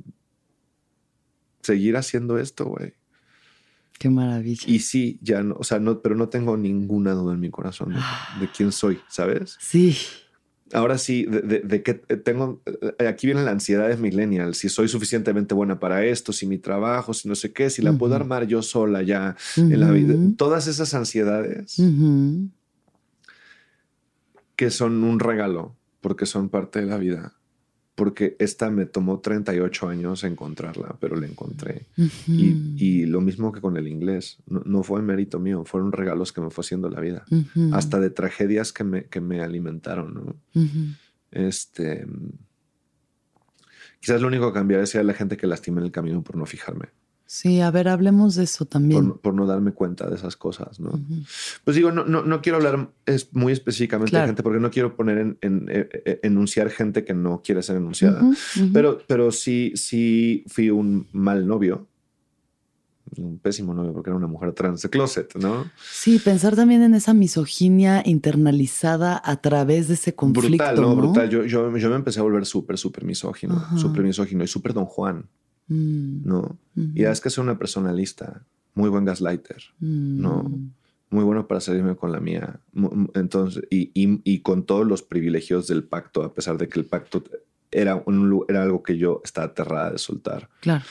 Speaker 2: seguir haciendo esto, güey.
Speaker 1: Qué maravilla.
Speaker 2: Y sí, ya no, o sea, no, pero no tengo ninguna duda en mi corazón de, de quién soy, ¿sabes?
Speaker 1: Sí.
Speaker 2: Ahora sí, de, de- de que tengo, eh, aquí viene la ansiedad de millennial, si soy suficientemente buena para esto, si mi trabajo, si no sé qué, si la puedo armar yo sola ya en la vida. Todas esas ansiedades que son un regalo, porque son parte de la vida. Porque esta me tomó 38 años encontrarla, pero la encontré. Y, y lo mismo que con el inglés, no, no fue mérito mío, fueron regalos que me fue haciendo la vida. Hasta de tragedias que me, que me alimentaron. Este. Quizás lo único que cambiaría sería la gente que lastima en el camino por no fijarme.
Speaker 1: Sí, a ver, hablemos de eso también.
Speaker 2: Por, no darme cuenta de esas cosas, ¿no? Pues digo, no, no, no, quiero hablar es muy específicamente de gente porque no quiero poner en, en, eh, eh, enunciar gente que no quiere ser enunciada. Pero, pero sí, sí fui un mal novio un pésimo novio porque era una mujer trans de closet, ¿no?
Speaker 1: Sí, pensar también en esa misoginia internalizada a través de ese conflicto.
Speaker 2: Brutal, ¿no? Brutal. Yo, yo, yo me empecé a volver súper, súper misógino, súper misógino y súper don Juan, mm. ¿no? Y es que soy una persona lista, muy buen gaslighter, ¿no? Mm. Muy bueno para salirme con la mía. Entonces, y, y, y, con todos los privilegios del pacto, a pesar de que el pacto era, un, era algo que yo estaba aterrada de soltar.
Speaker 1: Claro.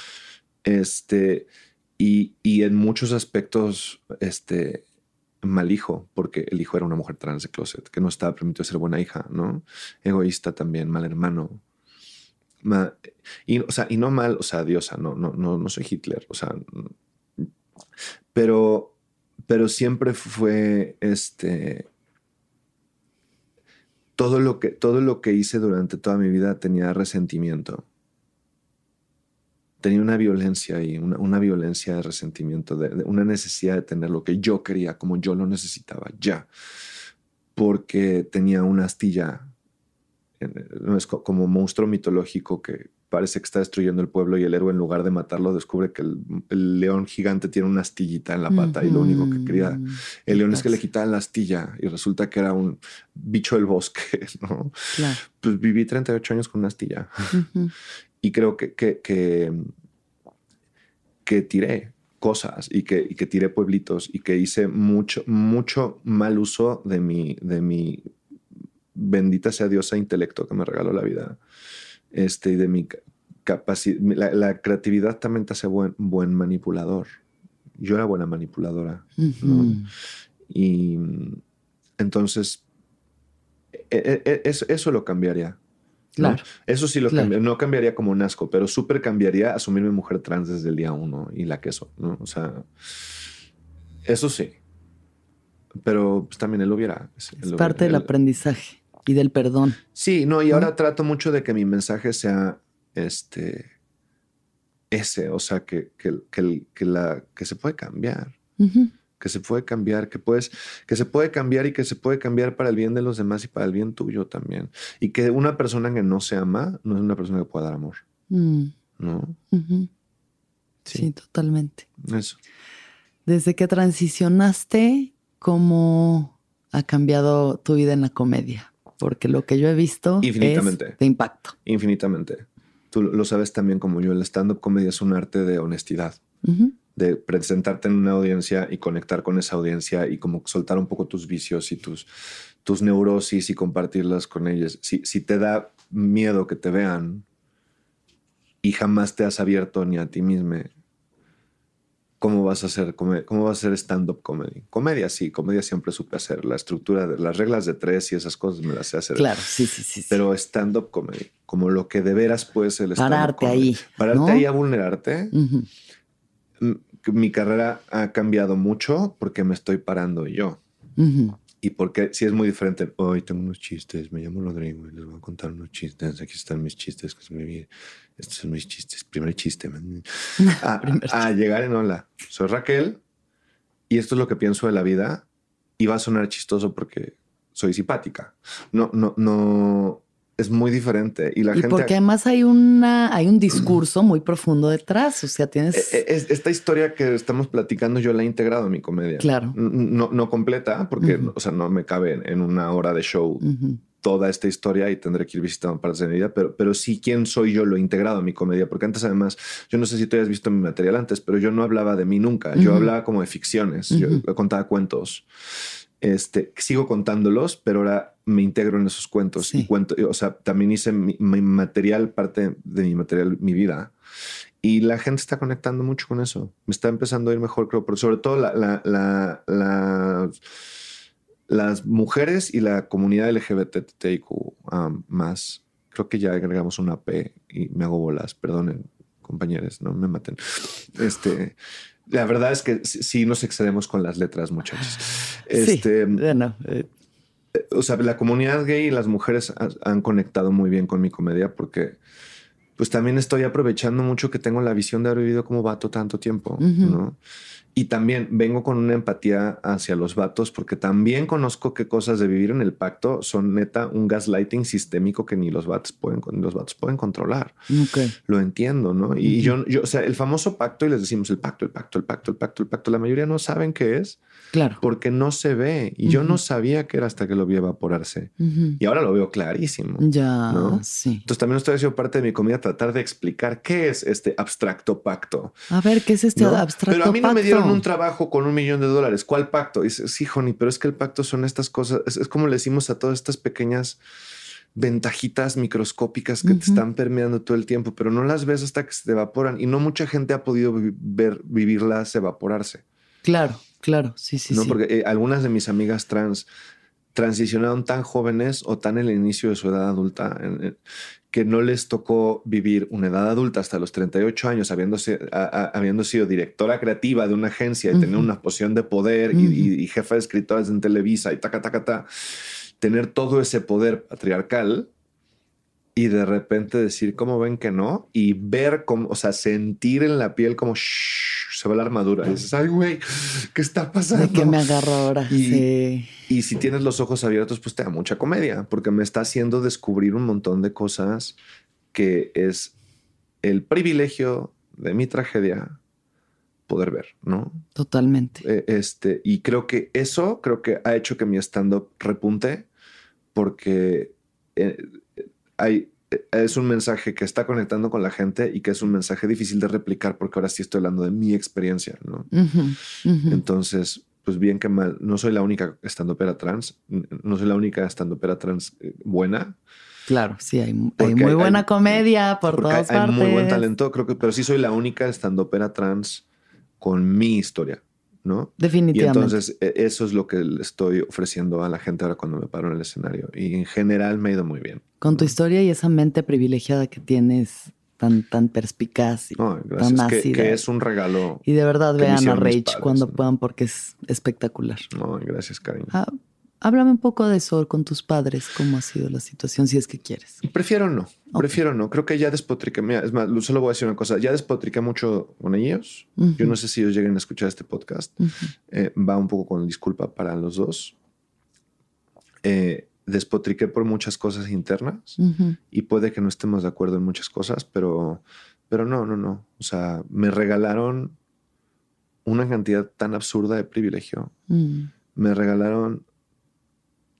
Speaker 2: Este y, en muchos aspectos, este, mal hijo, porque el hijo era una mujer trans de closet, que no estaba permitido ser buena hija, ¿no? Egoísta también, mal hermano. Y, o sea, y no mal, o sea, diosa, no, no, no, no soy Hitler, o sea, pero, pero siempre fue este. Todo lo, que, todo lo que hice durante toda mi vida tenía resentimiento tenía una violencia y una, violencia de resentimiento, de, una necesidad de tener lo que yo quería, como yo lo necesitaba, ya. Porque tenía una astilla, no es como monstruo mitológico que parece que está destruyendo el pueblo y el héroe en lugar de matarlo descubre que el, león gigante tiene una astillita en la pata y lo único que quería el león es que le quitaban la astilla y resulta que era un bicho del bosque, ¿no? Pues viví 38 años con una astilla. Y creo que, que, que, tiré cosas y que, y que tiré pueblitos y que hice mucho, mucho mal uso de mi, de mi bendita sea diosa intelecto que me regaló la vida. Este, y de mi capacidad. La, creatividad también te hace buen, buen manipulador. Yo era buena manipuladora. Y entonces, e, e, e, eso, eso lo cambiaría. Claro. Eso sí lo No cambiaría como un asco, pero súper cambiaría asumirme mujer trans desde el día uno y la queso, ¿no? O sea, eso sí. Pero pues, también él lo hubiera.
Speaker 1: Es parte del aprendizaje y del perdón.
Speaker 2: Sí, no, y ahora trato mucho de que mi mensaje sea este ese, o sea, que, que, la, que se puede cambiar que se puede cambiar, que puedes, que se puede cambiar y que se puede cambiar para el bien de los demás y para el bien tuyo también. Y que una persona que no se ama no es una persona que pueda dar amor. Mm. ¿No?
Speaker 1: sí. totalmente.
Speaker 2: Eso.
Speaker 1: Desde que transicionaste, ¿cómo ha cambiado tu vida en la comedia? Porque lo que yo he visto
Speaker 2: Infinitamente.
Speaker 1: es de impacto.
Speaker 2: Infinitamente. Tú lo sabes también como yo, el stand-up comedy es un arte de honestidad de presentarte en una audiencia y conectar con esa audiencia y como soltar un poco tus vicios y tus, tus neurosis y compartirlas con ellos. Si, si te da miedo que te vean y jamás te has abierto ni a ti mismo, ¿cómo vas a hacer, cómo vas a hacer stand-up comedy? Comedia sí, comedia siempre supe hacer. La estructura, de, las reglas de tres y esas cosas me las sé hacer.
Speaker 1: Claro, sí, sí, sí.
Speaker 2: Pero stand-up comedy, como lo que de veras puede ser el stand-up
Speaker 1: Pararte ahí.
Speaker 2: Pararte ahí a vulnerarte mi carrera ha cambiado mucho porque me estoy parando yo. Y porque si es muy diferente. Hoy tengo unos chistes, me llamo Rodrigo y les voy a contar unos chistes. Aquí están mis chistes, que se Estos son mis chistes. Primer chiste. a, llegar en hola. Soy Raquel y esto es lo que pienso de la vida. Y va a sonar chistoso porque soy simpática. No, no, no es muy diferente. Y la gente.
Speaker 1: Porque además hay una, hay un discurso muy profundo detrás. O sea, tienes.
Speaker 2: E, e, esta historia que estamos platicando, yo la he integrado en mi comedia.
Speaker 1: Claro.
Speaker 2: No, no completa, porque, o sea, no me cabe en una hora de show. toda esta historia y tendré que ir visitando partes de mi vida, pero, pero sí quién soy yo lo he integrado en mi comedia, porque antes además, yo no sé si tú hayas visto mi material antes, pero yo no hablaba de mí nunca, yo hablaba como de ficciones, yo contaba cuentos. Este, sigo contándolos, pero ahora me integro en esos cuentos y cuento, o sea, también hice mi, material, parte de mi material, mi vida. Y la gente está conectando mucho con eso. Me está empezando a ir mejor, creo, pero sobre todo las mujeres y la comunidad LGBTIQ más. Creo que ya agregamos una P y me hago bolas, perdonen, compañeros, no me maten. Este, la verdad es que sí nos excedemos con las letras, muchachos. Este,
Speaker 1: bueno, eh.
Speaker 2: O sea, la comunidad gay y las mujeres han conectado muy bien con mi comedia porque pues también estoy aprovechando mucho que tengo la visión de haber vivido como vato tanto tiempo, ¿no? Y también vengo con una empatía hacia los vatos porque también conozco que cosas de vivir en el pacto son neta un gaslighting sistémico que ni los vatos pueden, ni los vatos pueden controlar. Lo entiendo, ¿no? Y yo, yo, o sea, el famoso pacto y les decimos el pacto, el pacto, el pacto, el pacto, el pacto. La mayoría no saben qué es.
Speaker 1: Claro.
Speaker 2: Porque no se ve. Y yo no sabía que era hasta que lo vi evaporarse. Y ahora lo veo clarísimo.
Speaker 1: Ya, sí.
Speaker 2: Entonces también estoy haciendo parte de mi comida tratar de explicar qué es este abstracto pacto.
Speaker 1: A ver, ¿qué es este abstracto pacto?
Speaker 2: Pero a mí no me dieron un trabajo con un millón de dólares. ¿Cuál pacto? dice, sí, Honey, pero es que el pacto son estas cosas. Es, como le decimos a todas estas pequeñas ventajitas microscópicas que te están permeando todo el tiempo, pero no las ves hasta que se evaporan y no mucha gente ha podido ver, vivirlas evaporarse.
Speaker 1: Claro, claro, sí, sí,
Speaker 2: ¿no?
Speaker 1: sí.
Speaker 2: Porque eh, algunas de mis amigas trans transicionaron tan jóvenes o tan en el inicio de su edad adulta que no les tocó vivir una edad adulta hasta los 38 años, habiendo, habiendo sido directora creativa de una agencia y tener una posición de poder y, jefa de escritores en Televisa y taca, taca, ta, tener todo ese poder patriarcal y de repente decir cómo ven que no y ver cómo, o sea, sentir en la piel como se va la armadura. Y dices, ay, güey, ¿qué está pasando?
Speaker 1: ¿De qué me agarro ahora?
Speaker 2: Y, y si tienes los ojos abiertos, pues te da mucha comedia, porque me está haciendo descubrir un montón de cosas que es el privilegio de mi tragedia poder ver, ¿no?
Speaker 1: Totalmente.
Speaker 2: Eh, este, y creo que eso creo que ha hecho que mi stand-up repunte porque eh, hay es un mensaje que está conectando con la gente y que es un mensaje difícil de replicar porque ahora sí estoy hablando de mi experiencia, ¿no? Entonces, pues bien que mal, no soy la única estando pera trans, no soy la única estando pera trans eh, buena.
Speaker 1: Claro, sí, hay, muy buena comedia por todas partes. Hay
Speaker 2: muy buen talento, creo que, pero sí soy la única estando pera trans con mi historia. ¿No?
Speaker 1: Definitivamente.
Speaker 2: Y entonces e, eso es lo que le estoy ofreciendo a la gente ahora cuando me paro en el escenario. Y en general me ha ido muy bien.
Speaker 1: Con tu historia y esa mente privilegiada que tienes, tan, tan perspicaz y tan ácida.
Speaker 2: Que, es un regalo.
Speaker 1: Y de verdad vean a Rage cuando puedan porque es espectacular.
Speaker 2: No, gracias, cariño.
Speaker 1: Ah, Háblame un poco de eso con tus padres, cómo ha sido la situación, si es que quieres.
Speaker 2: Prefiero no, prefiero no. Creo que ya despotriqué, es más, solo voy a decir una cosa, ya despotriqué mucho con ellos. Yo no sé si ellos lleguen a escuchar este podcast. Eh, va un poco con disculpa para los dos. Eh, despotriqué por muchas cosas internas y puede que no estemos de acuerdo en muchas cosas, pero, pero no, no, no. O sea, me regalaron una cantidad tan absurda de privilegio. Mm. Me regalaron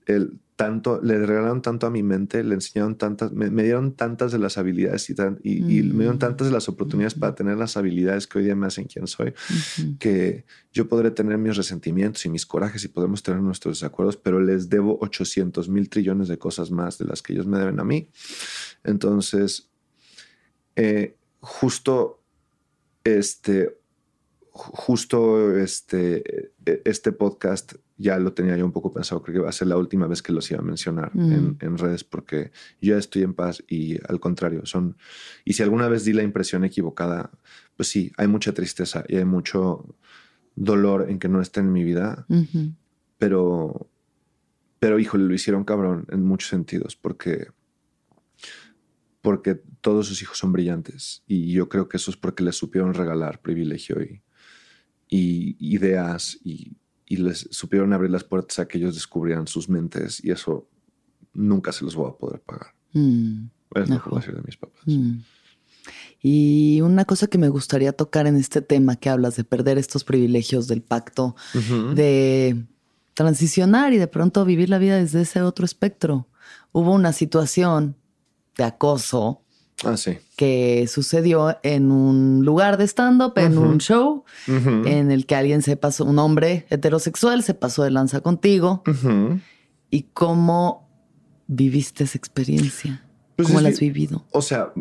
Speaker 2: el, tanto, le regalaron tanto a mi mente, le enseñaron tantas, me, dieron tantas de las habilidades y, y, me dieron tantas de las oportunidades para tener las habilidades que hoy día me hacen quien soy, que yo podré tener mis resentimientos y mis corajes y podemos tener nuestros desacuerdos, pero les debo 800 mil trillones de cosas más de las que ellos me deben a mí. Entonces, eh, justo este, justo este, e, este podcast ya lo tenía yo un poco pensado, creo que va a ser la última vez que los iba a mencionar en, mm. redes porque yo estoy en paz y al contrario, son... Y si alguna vez di la impresión equivocada, pues sí, hay mucha tristeza y hay mucho dolor en que no esté en mi vida, pero, pero híjole, lo hicieron cabrón en muchos sentidos porque porque todos sus hijos son brillantes y yo creo que eso es porque les supieron regalar privilegio y, y ideas y, les supieron abrir las puertas a que ellos descubrieran sus mentes y eso nunca se los voy a poder pagar. Mm, es la formación de mis papás. Mm.
Speaker 1: Y una cosa que me gustaría tocar en este tema que hablas de perder estos privilegios del pacto, de transicionar y de pronto vivir la vida desde ese otro espectro. Hubo una situación de acoso
Speaker 2: Ah, sí.
Speaker 1: Que sucedió en un lugar de stand-up, en un show, en el que alguien se pasó, un hombre heterosexual se pasó de lanza contigo. ¿Y cómo viviste esa experiencia? Pues ¿Cómo la has vivido?
Speaker 2: O sea,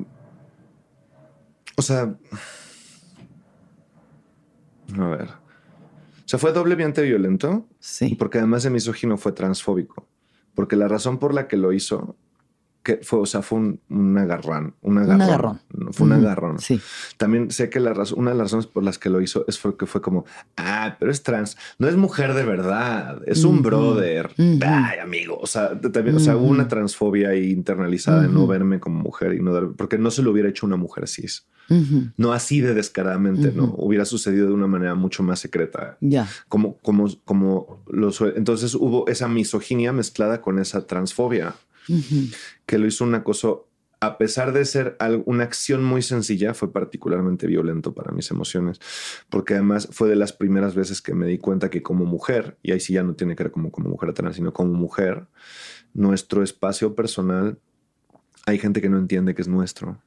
Speaker 2: o sea, a ver. O sea, fue doblemente violento.
Speaker 1: Sí.
Speaker 2: Porque además de misógino fue transfóbico. Porque la razón por la que lo hizo que fue, o sea, fue un, un agarrón, un agarrón.
Speaker 1: agarrón.
Speaker 2: Fue un agarrón.
Speaker 1: Sí.
Speaker 2: También sé que la razón, una de las razones por las que lo hizo es porque fue como, ah, pero es trans, no es mujer de verdad, es un brother. Ay, amigo. O sea, también, o sea, hubo una transfobia ahí internalizada de no verme como mujer y no dar- porque no se lo hubiera hecho una mujer cis. No así de descaradamente, no. Hubiera sucedido de una manera mucho más secreta.
Speaker 1: Ya.
Speaker 2: Como, como, como lo suele. Entonces hubo esa misoginia mezclada con esa transfobia Que lo hizo un acoso, a pesar de ser una acción muy sencilla, fue particularmente violento para mis emociones, porque además fue de las primeras veces que me di cuenta que como mujer, y ahí sí ya no tiene que ver como, como mujer trans, sino como mujer, nuestro espacio personal, hay gente que no entiende que es nuestro.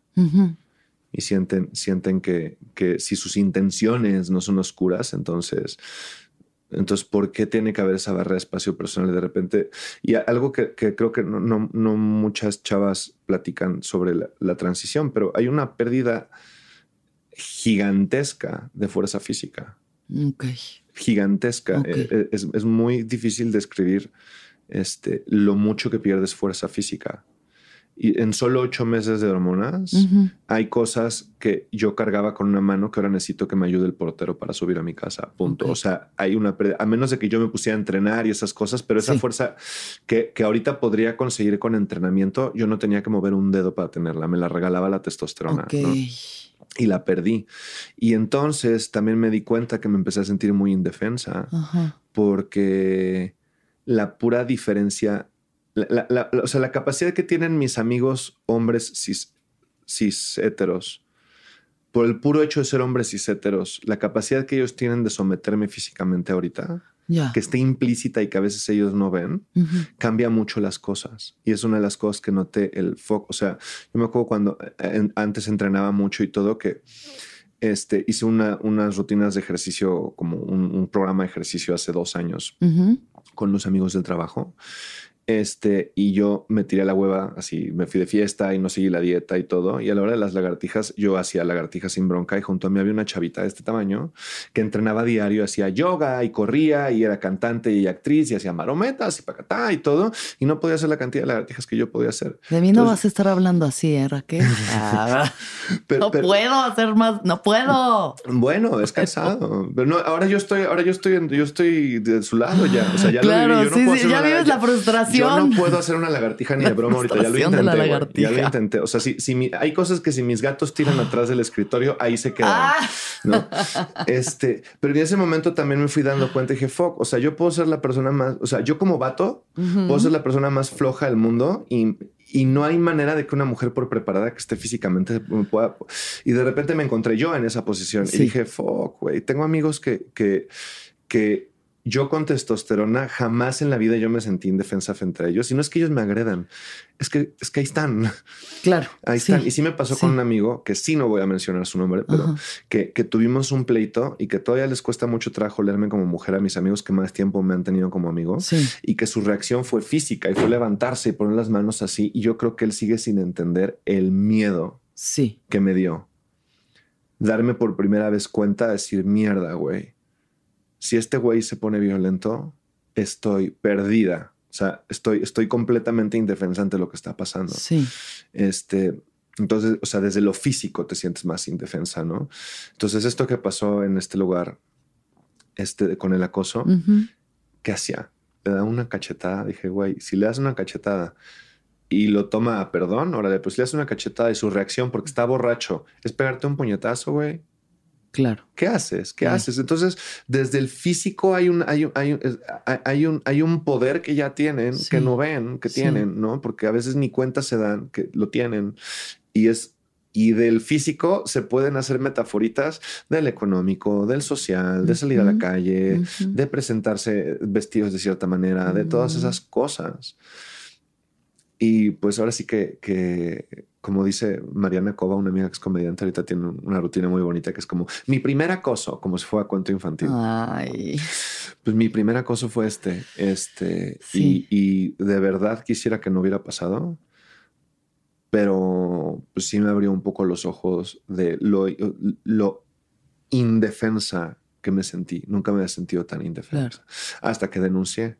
Speaker 2: Y sienten, sienten que, que si sus intenciones no son oscuras, entonces entonces, ¿por qué tiene que haber esa barrera de espacio personal de repente? Y algo que, que creo que no, no- no muchas chavas platican sobre la, la transición, pero hay una pérdida gigantesca de fuerza física.
Speaker 1: Ok.
Speaker 2: Gigantesca.
Speaker 1: Ok.
Speaker 2: Eh, eh, Es, es muy difícil describir este, lo mucho que pierdes fuerza física. Y en solo ocho meses de hormonas, hay cosas que yo cargaba con una mano que ahora necesito que me ayude el portero para subir a mi casa. Punto. O sea, hay una pérdida, a menos de que yo me pusiera a entrenar y esas cosas, pero esa
Speaker 1: Sí.
Speaker 2: fuerza que, que ahorita podría conseguir con entrenamiento, yo no tenía que mover un dedo para tenerla, me la regalaba la testosterona. Y la perdí. Y entonces también me di cuenta que me empecé a sentir muy indefensa
Speaker 1: Ajá.
Speaker 2: porque la pura diferencia, la, la- la- la- o sea, la capacidad que tienen mis amigos hombres cis, cis heteros, por el puro hecho de ser hombres cis heteros, la capacidad que ellos tienen de someterme físicamente ahorita,
Speaker 1: Ya.
Speaker 2: que esté implícita y que a veces ellos no ven, cambia mucho las cosas. Y es una de las cosas que noté el foco. O sea, yo me acuerdo cuando en- antes entrenaba mucho y todo, que este, hice una- unas rutinas de ejercicio, como un, un programa de ejercicio hace dos años con los amigos del trabajo. Este, y yo me tiré a la hueva, así me fui de fiesta y no seguí la dieta y todo. Y a la hora de las lagartijas, yo hacía lagartijas sin bronca y junto a mí había una chavita de este tamaño que entrenaba diario, hacía yoga y corría y era cantante y actriz y hacía marometas y pacatá y todo. Y no podía hacer la cantidad de lagartijas que yo podía hacer.
Speaker 1: De mí no
Speaker 2: Entonces-
Speaker 1: vas a estar hablando así, ¿eh, Raquel? Ah,
Speaker 2: Pero-
Speaker 1: no
Speaker 2: pero-
Speaker 1: puedo hacer más, no puedo.
Speaker 2: Bueno, es cansado. Pero no, ahora yo estoy, ahora yo estoy, yo estoy de su lado ya. O sea, ya
Speaker 1: Claro,
Speaker 2: lo viví. Yo no
Speaker 1: sí,
Speaker 2: puedo
Speaker 1: sí,
Speaker 2: hacer
Speaker 1: ya vives la frustración.
Speaker 2: Yo no puedo hacer una lagartija ni
Speaker 1: La
Speaker 2: de broma ahorita. Ya lo intenté.
Speaker 1: la.
Speaker 2: Ya lo intenté. O sea, si, si mi- hay cosas que si mis gatos tiran atrás del escritorio, ahí se quedan.
Speaker 1: Ah.
Speaker 2: ¿no? Este, pero en ese momento también me fui dando cuenta y dije, fuck, o sea, yo puedo ser la persona más, o sea, yo como vato, puedo ser la persona más floja del mundo y, y no hay manera de que una mujer por preparada que esté físicamente me pueda. Y de repente me encontré yo en esa posición
Speaker 1: Sí.
Speaker 2: y dije, fuck, güey, tengo amigos que, que, que yo con testosterona jamás en la vida yo me sentí indefensa frente a ellos. Y no es que ellos me agredan, es que, es que ahí están.
Speaker 1: Claro.
Speaker 2: Ahí
Speaker 1: sí.
Speaker 2: están. Y sí me pasó
Speaker 1: sí.
Speaker 2: con un amigo que sí no voy a mencionar su nombre, pero que, que tuvimos un pleito y que todavía les cuesta mucho trabajo leerme como mujer a mis amigos que más tiempo me han tenido como amigo
Speaker 1: Sí.
Speaker 2: y que su reacción fue física y fue levantarse y poner las manos así. Y yo creo que él sigue sin entender el miedo
Speaker 1: Sí.
Speaker 2: que me dio. Darme por primera vez cuenta de decir, mierda, güey. Si este güey se pone violento, estoy perdida. O sea, estoy, estoy completamente indefensa ante lo que está pasando.
Speaker 1: Sí.
Speaker 2: Este, entonces, o sea, desde lo físico te sientes más indefensa, ¿no? Entonces, esto que pasó en este lugar, este, con el acoso,
Speaker 1: Ujú.
Speaker 2: ¿qué hacía? Le da una cachetada. Dije, güey, si le das una cachetada y lo toma a perdón, órale, pues le das una cachetada y su reacción, porque está borracho, es pegarte un puñetazo, güey.
Speaker 1: Claro.
Speaker 2: ¿Qué haces? ¿Qué
Speaker 1: Claro.
Speaker 2: haces? Entonces, desde el físico hay un, hay un, hay un, hay- un, hay un poder que ya tienen,
Speaker 1: Sí.
Speaker 2: que no ven, que
Speaker 1: Sí.
Speaker 2: tienen, ¿no? Porque a veces ni cuenta se dan que lo tienen. Y es, y del físico se pueden hacer metaforitas del económico, del social, de salir a la calle, de presentarse vestidos de cierta manera, de todas
Speaker 1: Ujú.
Speaker 2: esas cosas. Y pues ahora sí que, que, como dice Mariana Cova, una amiga que es comediante, ahorita tiene una rutina muy bonita que es como mi primer acoso, como si fuera cuento infantil.
Speaker 1: Ay.
Speaker 2: Pues mi primer acoso fue este, este,
Speaker 1: Sí.
Speaker 2: y, y de verdad quisiera que no hubiera pasado, pero pues sí me abrió un poco los ojos de lo, lo indefensa que me sentí. Nunca me había sentido tan indefensa hasta que denuncié.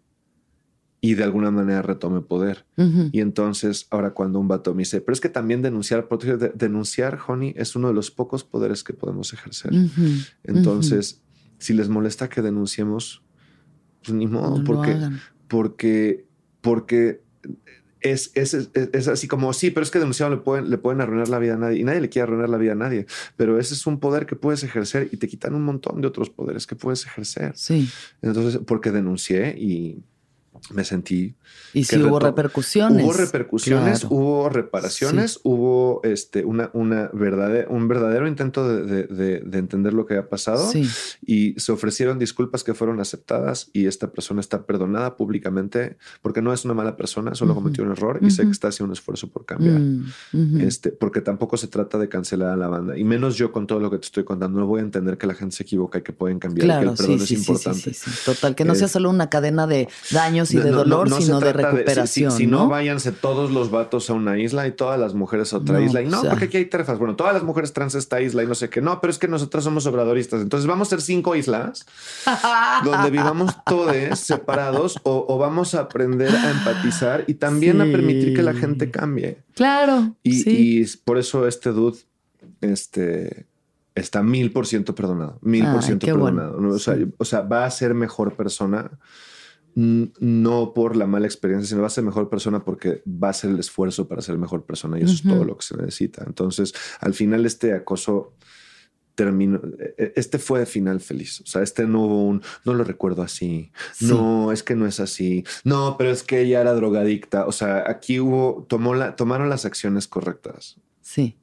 Speaker 2: Y de alguna manera retome poder. Y entonces, ahora cuando un vato me dice, pero es que también denunciar, proteger, de- denunciar, honey, es uno de los pocos poderes que podemos ejercer. Entonces, si les molesta que denunciemos, pues ni modo,
Speaker 1: No
Speaker 2: porque, porque, porque es, es, es, es así como, sí, pero es que denunciando le pueden, le pueden arruinar la vida a nadie y nadie le quiere arruinar la vida a nadie, pero ese es un poder que puedes ejercer y te quitan un montón de otros poderes que puedes ejercer.
Speaker 1: Sí.
Speaker 2: Entonces, porque denuncié y me sentí
Speaker 1: Y si hubo repercusiones.
Speaker 2: Hubo repercusiones,
Speaker 1: Claro.
Speaker 2: hubo reparaciones, hubo este, una, una verdadera, un verdadero intento de, de- de- de entender lo que había pasado
Speaker 1: Sí.
Speaker 2: y se ofrecieron disculpas que fueron aceptadas y esta persona está perdonada públicamente porque no es una mala persona, solo
Speaker 1: Ujú.
Speaker 2: cometió un error y sé que está haciendo un esfuerzo por cambiar.
Speaker 1: Mm, ujú.
Speaker 2: Este, porque tampoco se trata de cancelar a la banda y menos yo con todo lo que te estoy contando. No voy a entender que la gente se equivoca y que pueden cambiar, y que
Speaker 1: Claro,
Speaker 2: el perdón
Speaker 1: sí,
Speaker 2: es
Speaker 1: sí, sí, sí,
Speaker 2: importante.
Speaker 1: sí, sí. Total, que no sea
Speaker 2: Es-
Speaker 1: solo una cadena de daños y de dolor, sino de
Speaker 2: trata si-
Speaker 1: recuperación.
Speaker 2: Si, si no, váyanse todos los vatos a una isla y todas las mujeres a otra isla. Y no,
Speaker 1: o sea.
Speaker 2: porque aquí hay trefas. Bueno, todas las mujeres trans a esta isla y no sé qué. No, pero es que nosotros somos obradoristas. Entonces vamos a ser cinco islas donde vivamos todos separados o, o vamos a aprender a empatizar y también a permitir que la
Speaker 1: Sí.
Speaker 2: gente cambie.
Speaker 1: Claro.
Speaker 2: Y,
Speaker 1: sí.
Speaker 2: y por eso este dude este, está mil por ciento perdonado. Mil por ciento
Speaker 1: bueno.
Speaker 2: perdonado. ¿no? O, sea,
Speaker 1: Sí.
Speaker 2: o sea, va a ser mejor persona. No por la mala experiencia, sino va a ser mejor persona porque va a hacer el esfuerzo para ser mejor persona y eso es todo lo que se necesita. Entonces, al final, este acoso terminó. e- Este fue de final feliz. O sea, este no hubo un no lo recuerdo así.
Speaker 1: Sí.
Speaker 2: No, es que no es así. No, pero es que ella era drogadicta. O sea, aquí hubo, tomó la, tomaron las acciones correctas.
Speaker 1: Sí.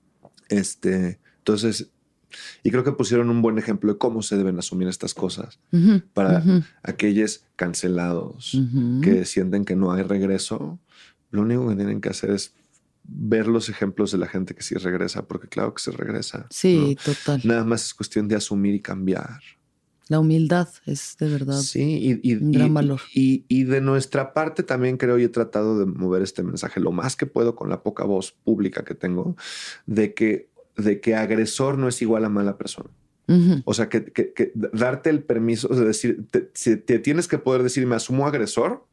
Speaker 2: Este, entonces, y creo que pusieron un buen ejemplo de cómo se deben asumir estas cosas
Speaker 1: Ujú,
Speaker 2: para
Speaker 1: ujú,
Speaker 2: aquellos cancelados
Speaker 1: ujú.
Speaker 2: que sienten que no hay regreso. Lo único que tienen que hacer es ver los ejemplos de la gente que sí regresa, porque claro que se regresa.
Speaker 1: Sí, total.
Speaker 2: ¿no? Nada más es cuestión de asumir y cambiar.
Speaker 1: La humildad es de verdad.
Speaker 2: Sí, y, y-
Speaker 1: un gran
Speaker 2: y-
Speaker 1: valor.
Speaker 2: Y, y de nuestra parte también creo y he tratado de mover este mensaje lo más que puedo con la poca voz pública que tengo, de que, de que agresor no es igual a mala persona. O sea, que, que- que darte el permiso de decir, te, si te tienes que poder decir, me asumo agresor,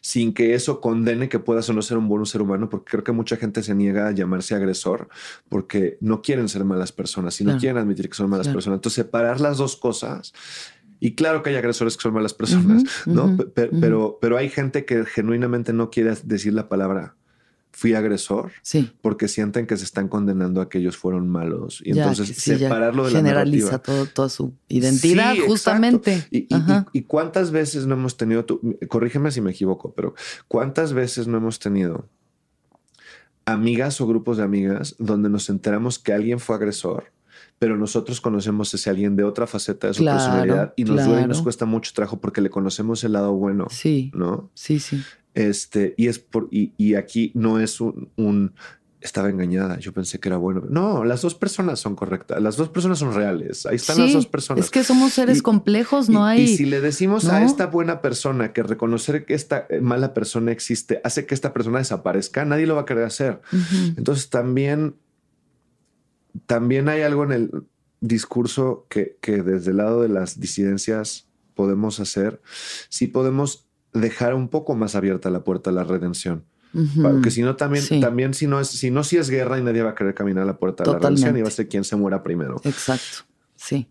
Speaker 2: sin que eso condene que puedas o no ser un buen ser humano, porque creo que mucha gente se niega a llamarse agresor porque no quieren ser malas personas y no
Speaker 1: Claro.
Speaker 2: quieren admitir que son malas
Speaker 1: Claro.
Speaker 2: personas. Entonces, separar las dos cosas. Y claro que hay agresores que son malas personas, ¿no?
Speaker 1: ujú,
Speaker 2: Pe- pe-
Speaker 1: ujú.
Speaker 2: pero, pero hay gente que genuinamente no quiere decir la palabra fui agresor
Speaker 1: Sí.
Speaker 2: porque sienten que se están condenando a que ellos fueron malos. Y
Speaker 1: ya,
Speaker 2: entonces
Speaker 1: sí,
Speaker 2: separarlo de la
Speaker 1: generaliza todo, toda su identidad,
Speaker 2: Sí,
Speaker 1: justamente.
Speaker 2: Y, cuántas veces no hemos tenido, tú- corrígeme si me equivoco, pero cuántas veces no hemos tenido amigas o grupos de amigas donde nos enteramos que alguien fue agresor, pero nosotros conocemos a ese alguien de otra faceta de su
Speaker 1: Claro,
Speaker 2: personalidad y nos duele y nos
Speaker 1: claro.
Speaker 2: cuesta mucho trabajo porque le conocemos el lado bueno,
Speaker 1: Sí,
Speaker 2: ¿no?
Speaker 1: sí, sí.
Speaker 2: Este, y es por, y, y aquí no es un, un- estaba engañada, yo pensé que era bueno. No, las dos personas son correctas, las dos personas son reales, ahí están las dos personas.
Speaker 1: Es que somos seres
Speaker 2: Y-
Speaker 1: complejos,
Speaker 2: Y-
Speaker 1: no hay.
Speaker 2: Y, si le decimos a esta buena persona que reconocer que esta eh, mala persona existe hace que esta persona desaparezca, nadie lo va a querer hacer. Entonces también, también hay algo en el discurso que, que desde el lado de las disidencias podemos hacer. Si podemos dejar un poco más abierta la puerta a la redención. Porque si no, también,
Speaker 1: Sí.
Speaker 2: también si no es, si no, si es guerra y nadie va a querer caminar a la puerta de la redención y va a ser quien se muera primero.
Speaker 1: Exacto. Sí.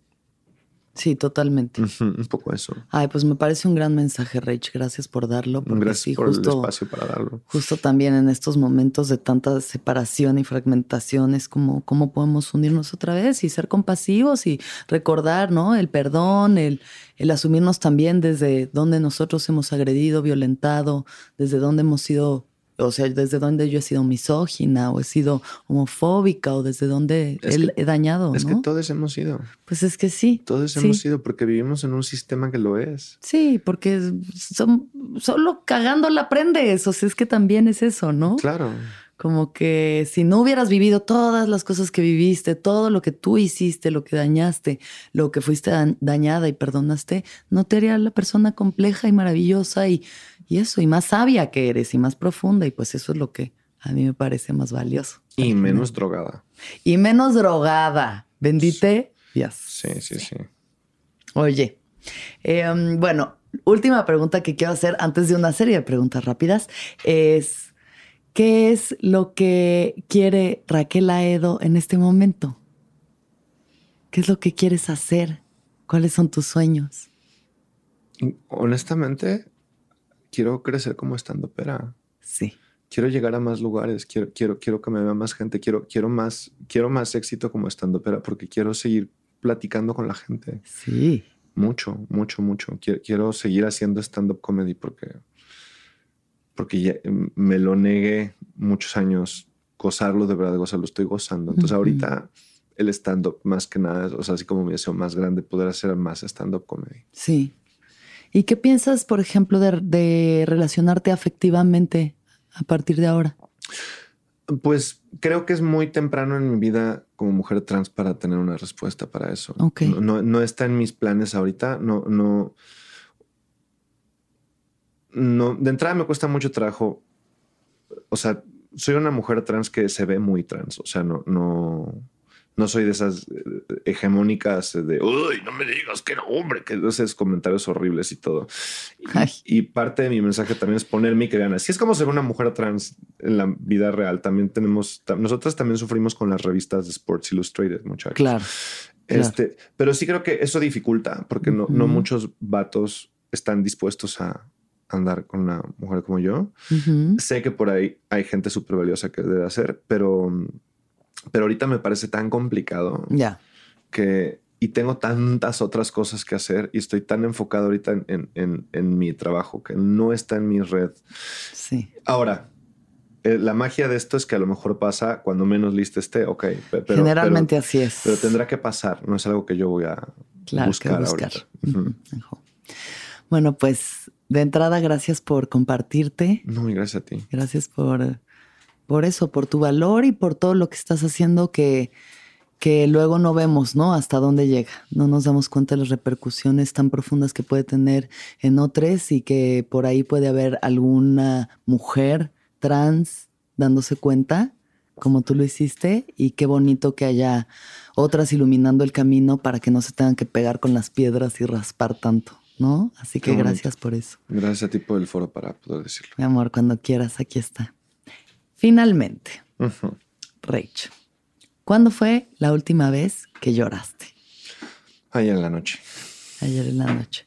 Speaker 1: Sí, totalmente.
Speaker 2: Un poco eso.
Speaker 1: Ay, pues me parece un gran mensaje, Rach. Gracias por darlo. Porque
Speaker 2: Gracias
Speaker 1: sí,
Speaker 2: por el espacio para darlo.
Speaker 1: justo también en estos momentos de tanta separación y fragmentación es como cómo podemos unirnos otra vez y ser compasivos y recordar, ¿no? El perdón, el, el asumirnos también desde donde nosotros hemos agredido, violentado, desde donde hemos sido, o sea, desde donde yo he sido misógina o he sido homofóbica o desde donde
Speaker 2: Es
Speaker 1: él he dañado,
Speaker 2: Es
Speaker 1: ¿no?
Speaker 2: que todos hemos sido.
Speaker 1: Pues es que sí.
Speaker 2: Todos
Speaker 1: sí.
Speaker 2: hemos sido porque vivimos en un sistema que lo es.
Speaker 1: Sí, porque son, solo cagándola aprendes. O sea, es que también es eso, ¿no?
Speaker 2: Claro.
Speaker 1: Como que si no hubieras vivido todas las cosas que viviste, todo lo que tú hiciste, lo que dañaste, lo que fuiste da- dañada y perdonaste, no te haría la persona compleja y maravillosa y, y eso, y más sabia que eres y más profunda. Y pues eso es lo que a mí me parece más valioso.
Speaker 2: Y menos drogada.
Speaker 1: Y menos drogada. Bendite Dios.
Speaker 2: Sí, sí, sí.
Speaker 1: Oye, eh, um, bueno, última pregunta que quiero hacer antes de una serie de preguntas rápidas es, ¿qué es lo que quiere Raquel Aedo en este momento? ¿Qué es lo que quieres hacer? ¿Cuáles son tus sueños?
Speaker 2: Honestamente, quiero crecer como estando pera.
Speaker 1: Sí.
Speaker 2: Quiero llegar a más lugares, quiero, quiero, quiero que me vea más gente, quiero, quiero, más, quiero más éxito como estando pera porque quiero seguir platicando con la gente.
Speaker 1: Sí.
Speaker 2: Mucho, mucho, mucho. Quiero, quiero seguir haciendo stand-up comedy porque, porque ya me lo negué muchos años. Gozarlo de verdad, gozarlo, estoy gozando. Entonces, ahorita el stand-up más que nada, o sea, así como mi deseo más grande, poder hacer más stand-up comedy.
Speaker 1: Sí. ¿Y qué piensas, por ejemplo, de, de relacionarte afectivamente a partir de ahora?
Speaker 2: Pues creo que es muy temprano en mi vida como mujer trans para tener una respuesta para eso.
Speaker 1: Ok.
Speaker 2: No, no está en mis planes ahorita. No, no. No, de entrada me cuesta mucho trabajo. O sea, soy una mujer trans que se ve muy trans. O sea, no, no, no soy de esas eh, hegemónicas de, uy, no me digas que era hombre, que esos comentarios horribles y todo. Y, y parte de mi mensaje también es ponerme y que vean, así es como ser una mujer trans en la vida real. También tenemos, nosotras también sufrimos con las revistas de Sports Illustrated, muchachos.
Speaker 1: Claro. claro.
Speaker 2: Este, pero sí creo que eso dificulta porque no, no muchos vatos están dispuestos a andar con una mujer como yo. Sé que por ahí hay gente súper valiosa que debe hacer, pero, pero ahorita me parece tan complicado
Speaker 1: Ya.
Speaker 2: que y tengo tantas otras cosas que hacer y estoy tan enfocado ahorita en, en- en- en mi trabajo que no está en mi red.
Speaker 1: Sí.
Speaker 2: Ahora, eh, la magia de esto es que a lo mejor pasa cuando menos lista esté, ok. pe- Pero,
Speaker 1: Generalmente
Speaker 2: pero-
Speaker 1: así es.
Speaker 2: pero tendrá que pasar, no es algo que yo voy a
Speaker 1: Claro,
Speaker 2: buscar,
Speaker 1: buscar.
Speaker 2: ahorita.
Speaker 1: Bueno, pues de entrada, gracias por compartirte.
Speaker 2: No, y gracias a ti.
Speaker 1: Gracias por, por eso, por tu valor y por todo lo que estás haciendo que, que luego no vemos, ¿no? Hasta dónde llega. No nos damos cuenta de las repercusiones tan profundas que puede tener en otros y que por ahí puede haber alguna mujer trans dándose cuenta, como tú lo hiciste, y qué bonito que haya otras iluminando el camino para que no se tengan que pegar con las piedras y raspar tanto, ¿no? Así que gracias por eso.
Speaker 2: Gracias a ti por el foro para poder decirlo.
Speaker 1: Mi amor, cuando quieras, aquí está. Finalmente,
Speaker 2: Ujú.
Speaker 1: Rach, ¿cuándo fue la última vez que lloraste?
Speaker 2: Ahí en la noche.
Speaker 1: Ayer en la noche.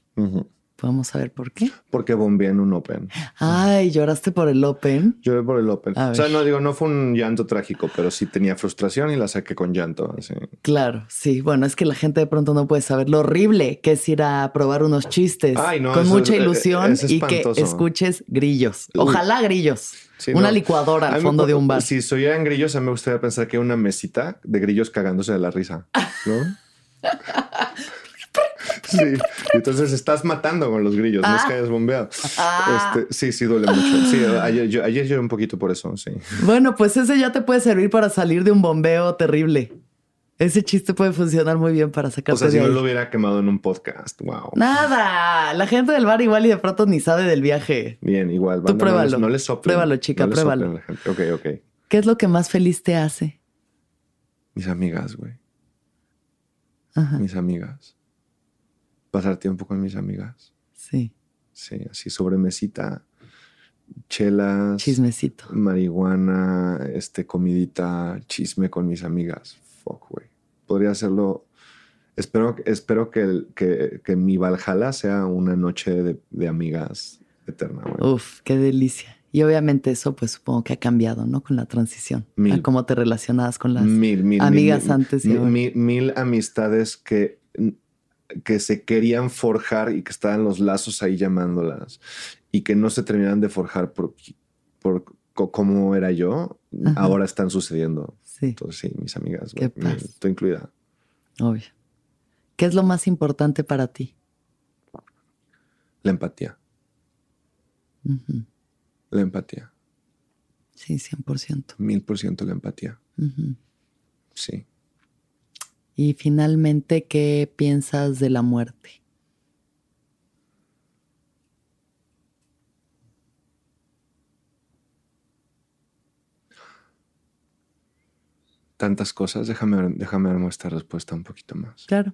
Speaker 1: ¿Podemos saber por qué?
Speaker 2: Porque bombeé en un Open.
Speaker 1: Ay, lloraste por el Open.
Speaker 2: Lloré por el Open.
Speaker 1: A
Speaker 2: O sea,
Speaker 1: ver.
Speaker 2: no digo, no fue un llanto trágico, pero sí tenía frustración y la saqué con llanto. así.
Speaker 1: Claro, sí. Bueno, es que la gente de pronto no puede saber lo horrible que es ir a probar unos chistes
Speaker 2: Ay, no,
Speaker 1: con mucha
Speaker 2: es- eh,
Speaker 1: ilusión
Speaker 2: es
Speaker 1: y que escuches grillos. Ojalá grillos.
Speaker 2: Sí,
Speaker 1: Una
Speaker 2: no.
Speaker 1: licuadora al fondo de un bar.
Speaker 2: Si soy en grillos, a mí me gustaría pensar que una mesita de grillos cagándose de la risa, ¿no? Sí, y entonces estás matando con los grillos, no es que hayas bombeado.
Speaker 1: Ah.
Speaker 2: Este, sí, sí, duele mucho. Sí, ayer, yo, ayer lloré un poquito por eso, sí.
Speaker 1: Bueno, pues ese ya te puede servir para salir de un bombeo terrible. Ese chiste puede funcionar muy bien para sacarte
Speaker 2: O sea, si no lo hubiera quemado en un podcast, wow.
Speaker 1: Nada, la gente del bar igual y de pronto ni sabe del viaje.
Speaker 2: Bien, igual.
Speaker 1: Tú pruébalo.
Speaker 2: No les, no les.
Speaker 1: Pruébalo, chica,
Speaker 2: No
Speaker 1: pruébalo.
Speaker 2: Ok, ok.
Speaker 1: ¿Qué es lo que más feliz te hace?
Speaker 2: Mis amigas, güey.
Speaker 1: Ajá,
Speaker 2: Mis amigas. Pasar tiempo con mis amigas.
Speaker 1: sí,
Speaker 2: Sí, así sobre mesita. Chelas.
Speaker 1: chismecito.
Speaker 2: marihuana, este, comidita, chisme con mis amigas. Fuck, güey. Podría hacerlo. Espero, espero que, el- que, que mi Valhalla sea una noche de, de amigas eterna, güey.
Speaker 1: Uf, qué delicia. Y obviamente eso pues supongo que ha cambiado, ¿no? Con la transición.
Speaker 2: Mil.
Speaker 1: A cómo te relacionabas con las...
Speaker 2: mil, mil,
Speaker 1: amigas antes y
Speaker 2: mil- mil amistades que, que se querían forjar y que estaban los lazos ahí llamándolas y que no se terminaban de forjar por, por cómo era yo,
Speaker 1: Ajá.
Speaker 2: ahora están sucediendo.
Speaker 1: Sí,
Speaker 2: Entonces, sí, mis amigas,
Speaker 1: Qué paz.
Speaker 2: tú incluida.
Speaker 1: obvio. ¿Qué es lo más importante para ti?
Speaker 2: La empatía, la empatía,
Speaker 1: Sí, 100%.
Speaker 2: mil por ciento la empatía. Sí.
Speaker 1: Y finalmente, ¿qué piensas de la muerte?
Speaker 2: Tantas cosas, déjame, déjame ver esta respuesta un poquito más.
Speaker 1: Claro.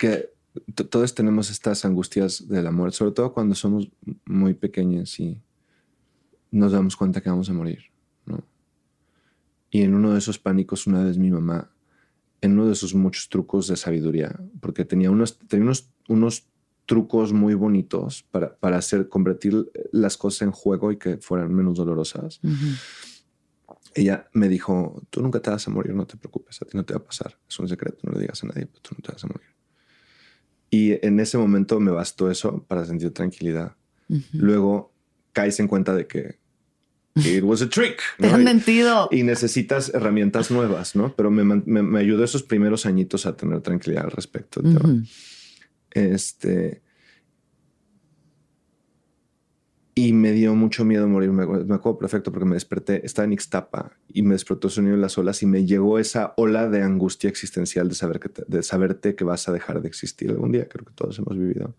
Speaker 2: que todos tenemos estas angustias de la muerte, sobre todo cuando somos muy pequeños y nos damos cuenta que vamos a morir, ¿no? Y en uno de esos pánicos, una vez mi mamá, en uno de sus muchos trucos de sabiduría, porque tenía unos, tenía unos, unos trucos muy bonitos para, para hacer, convertir las cosas en juego y que fueran menos dolorosas. Ella me dijo, tú nunca te vas a morir, no te preocupes, a ti no te va a pasar. Es un secreto, no le digas a nadie, pero tú no te vas a morir. Y en ese momento me bastó eso para sentir tranquilidad. Luego caes en cuenta de que it was a trick.
Speaker 1: Te
Speaker 2: ¿no?
Speaker 1: han
Speaker 2: Y-
Speaker 1: mentido.
Speaker 2: y necesitas herramientas nuevas, ¿no? Pero me, me- me ayudó esos primeros añitos a tener tranquilidad al respecto. tema.
Speaker 1: Ujú.
Speaker 2: Este. Y me dio mucho miedo morir. Me, acuerdo- me acuerdo perfecto porque me desperté, estaba en Ixtapa y me despertó el sonido de las olas y me llegó esa ola de angustia existencial de, saber que te- de saberte que vas a dejar de existir algún día. Creo que todos hemos vivido.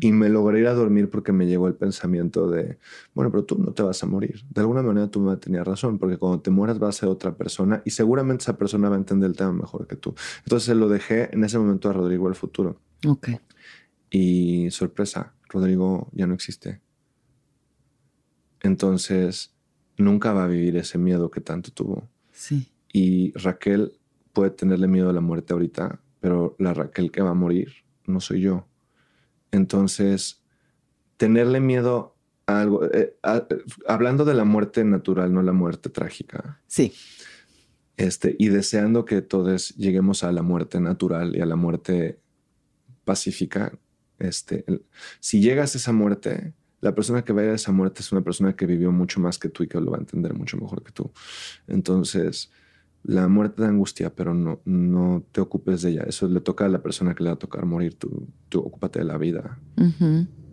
Speaker 2: Y me logré ir a dormir porque me llegó el pensamiento de, bueno, pero tú no te vas a morir. De alguna manera tu mamá tenía razón, porque cuando te mueras vas a ser otra persona y seguramente esa persona va a entender el tema mejor que tú. Entonces lo dejé en ese momento a Rodrigo el futuro.
Speaker 1: Ok.
Speaker 2: Y sorpresa, Rodrigo ya no existe. Entonces nunca va a vivir ese miedo que tanto tuvo.
Speaker 1: Sí.
Speaker 2: Y Raquel puede tenerle miedo a la muerte ahorita, pero la Raquel que va a morir no soy yo. Entonces, tenerle miedo a algo, eh, a- hablando de la muerte natural, no la muerte trágica,
Speaker 1: Sí.
Speaker 2: este, y deseando que todos lleguemos a la muerte natural y a la muerte pacífica, este, si llegas a esa muerte, la persona que va a ir a esa muerte es una persona que vivió mucho más que tú y que lo va a entender mucho mejor que tú. Entonces, la muerte da angustia, pero no, no te ocupes de ella. Eso le toca a la persona que le va a tocar morir. Tú, tú ocúpate de la vida.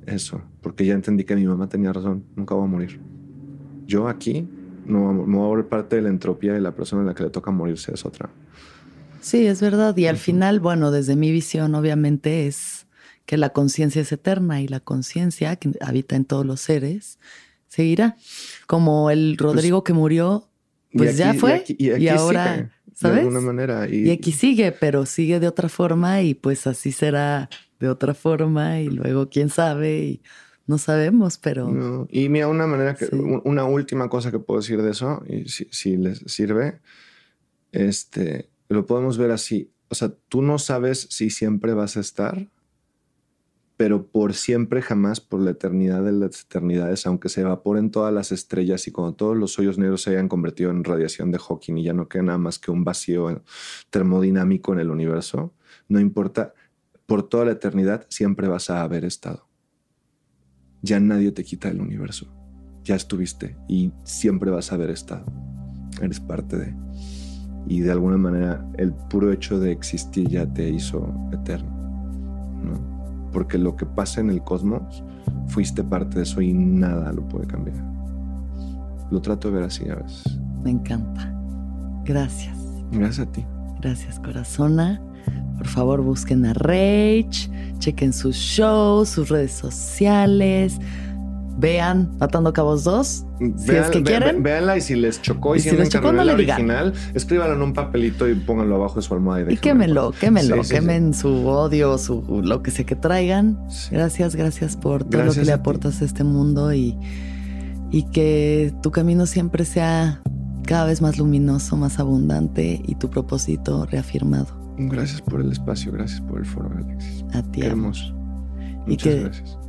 Speaker 2: Eso, porque ya entendí que mi mamá tenía razón. Nunca voy a morir. Yo aquí no, no voy a volver parte de la entropía y la persona a la que le toca morirse es otra.
Speaker 1: Sí, es verdad. Y al final, bueno, desde mi visión, obviamente, es que la conciencia es eterna y la conciencia que habita en todos los seres seguirá. Como el Rodrigo que murió, pues ya fue.
Speaker 2: Y, aquí- y aquí
Speaker 1: ahora,
Speaker 2: sigue,
Speaker 1: ¿sabes?
Speaker 2: De alguna manera. Y,
Speaker 1: Y aquí sigue, pero sigue de otra forma y pues así será de otra forma y luego quién sabe y no sabemos, pero
Speaker 2: No, y mira, una manera que,
Speaker 1: Sí.
Speaker 2: una última cosa que puedo decir de eso, y si, si les sirve, este, lo podemos ver así. O sea, tú no sabes si siempre vas a estar, pero por siempre jamás, por la eternidad de las eternidades, aunque se evaporen todas las estrellas y cuando todos los hoyos negros se hayan convertido en radiación de Hawking y ya no queda nada más que un vacío termodinámico en el universo, no importa, por toda la eternidad siempre vas a haber estado ya nadie te quita el universo. Ya estuviste y siempre vas a haber estado. Eres parte de. Y de alguna manera el puro hecho de existir ya te hizo eterno. ¿no? Porque lo que pasa en el cosmos, fuiste parte de eso y nada lo puede cambiar. Lo trato de ver así a veces.
Speaker 1: me encanta. Gracias.
Speaker 2: Gracias a ti.
Speaker 1: Gracias, corazona. Por favor, busquen a Rage, chequen sus shows, sus redes sociales. Vean Atando Cabos 2. Si es que quieren.
Speaker 2: ve- véanla y si les chocó y,
Speaker 1: Y si les chocó, no le digan.
Speaker 2: original, escríbanlo en un papelito y pónganlo abajo de su almohada. Y,
Speaker 1: Y quémenlo, quémenlo,
Speaker 2: Sí, sí, sí.
Speaker 1: quemen su odio, su lo que sea que traigan. Gracias, gracias por todo lo que le aportas a este mundo y, y que tu camino siempre sea cada vez más luminoso, más abundante y tu propósito reafirmado.
Speaker 2: Gracias por el espacio, gracias por el foro, Alexis.
Speaker 1: A ti.
Speaker 2: Hermoso.
Speaker 1: Y
Speaker 2: Muchas
Speaker 1: que-
Speaker 2: gracias.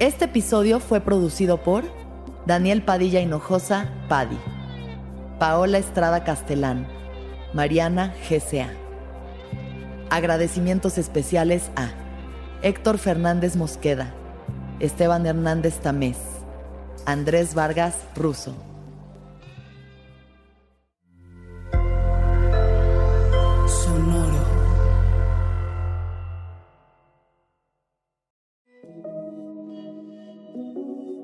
Speaker 1: Este episodio fue producido por Daniel Padilla Hinojosa, Padi, Paola Estrada Castelán, Mariana GCA. Agradecimientos especiales a Héctor Fernández Mosqueda, Esteban Hernández Tamés, Andrés Vargas Russo.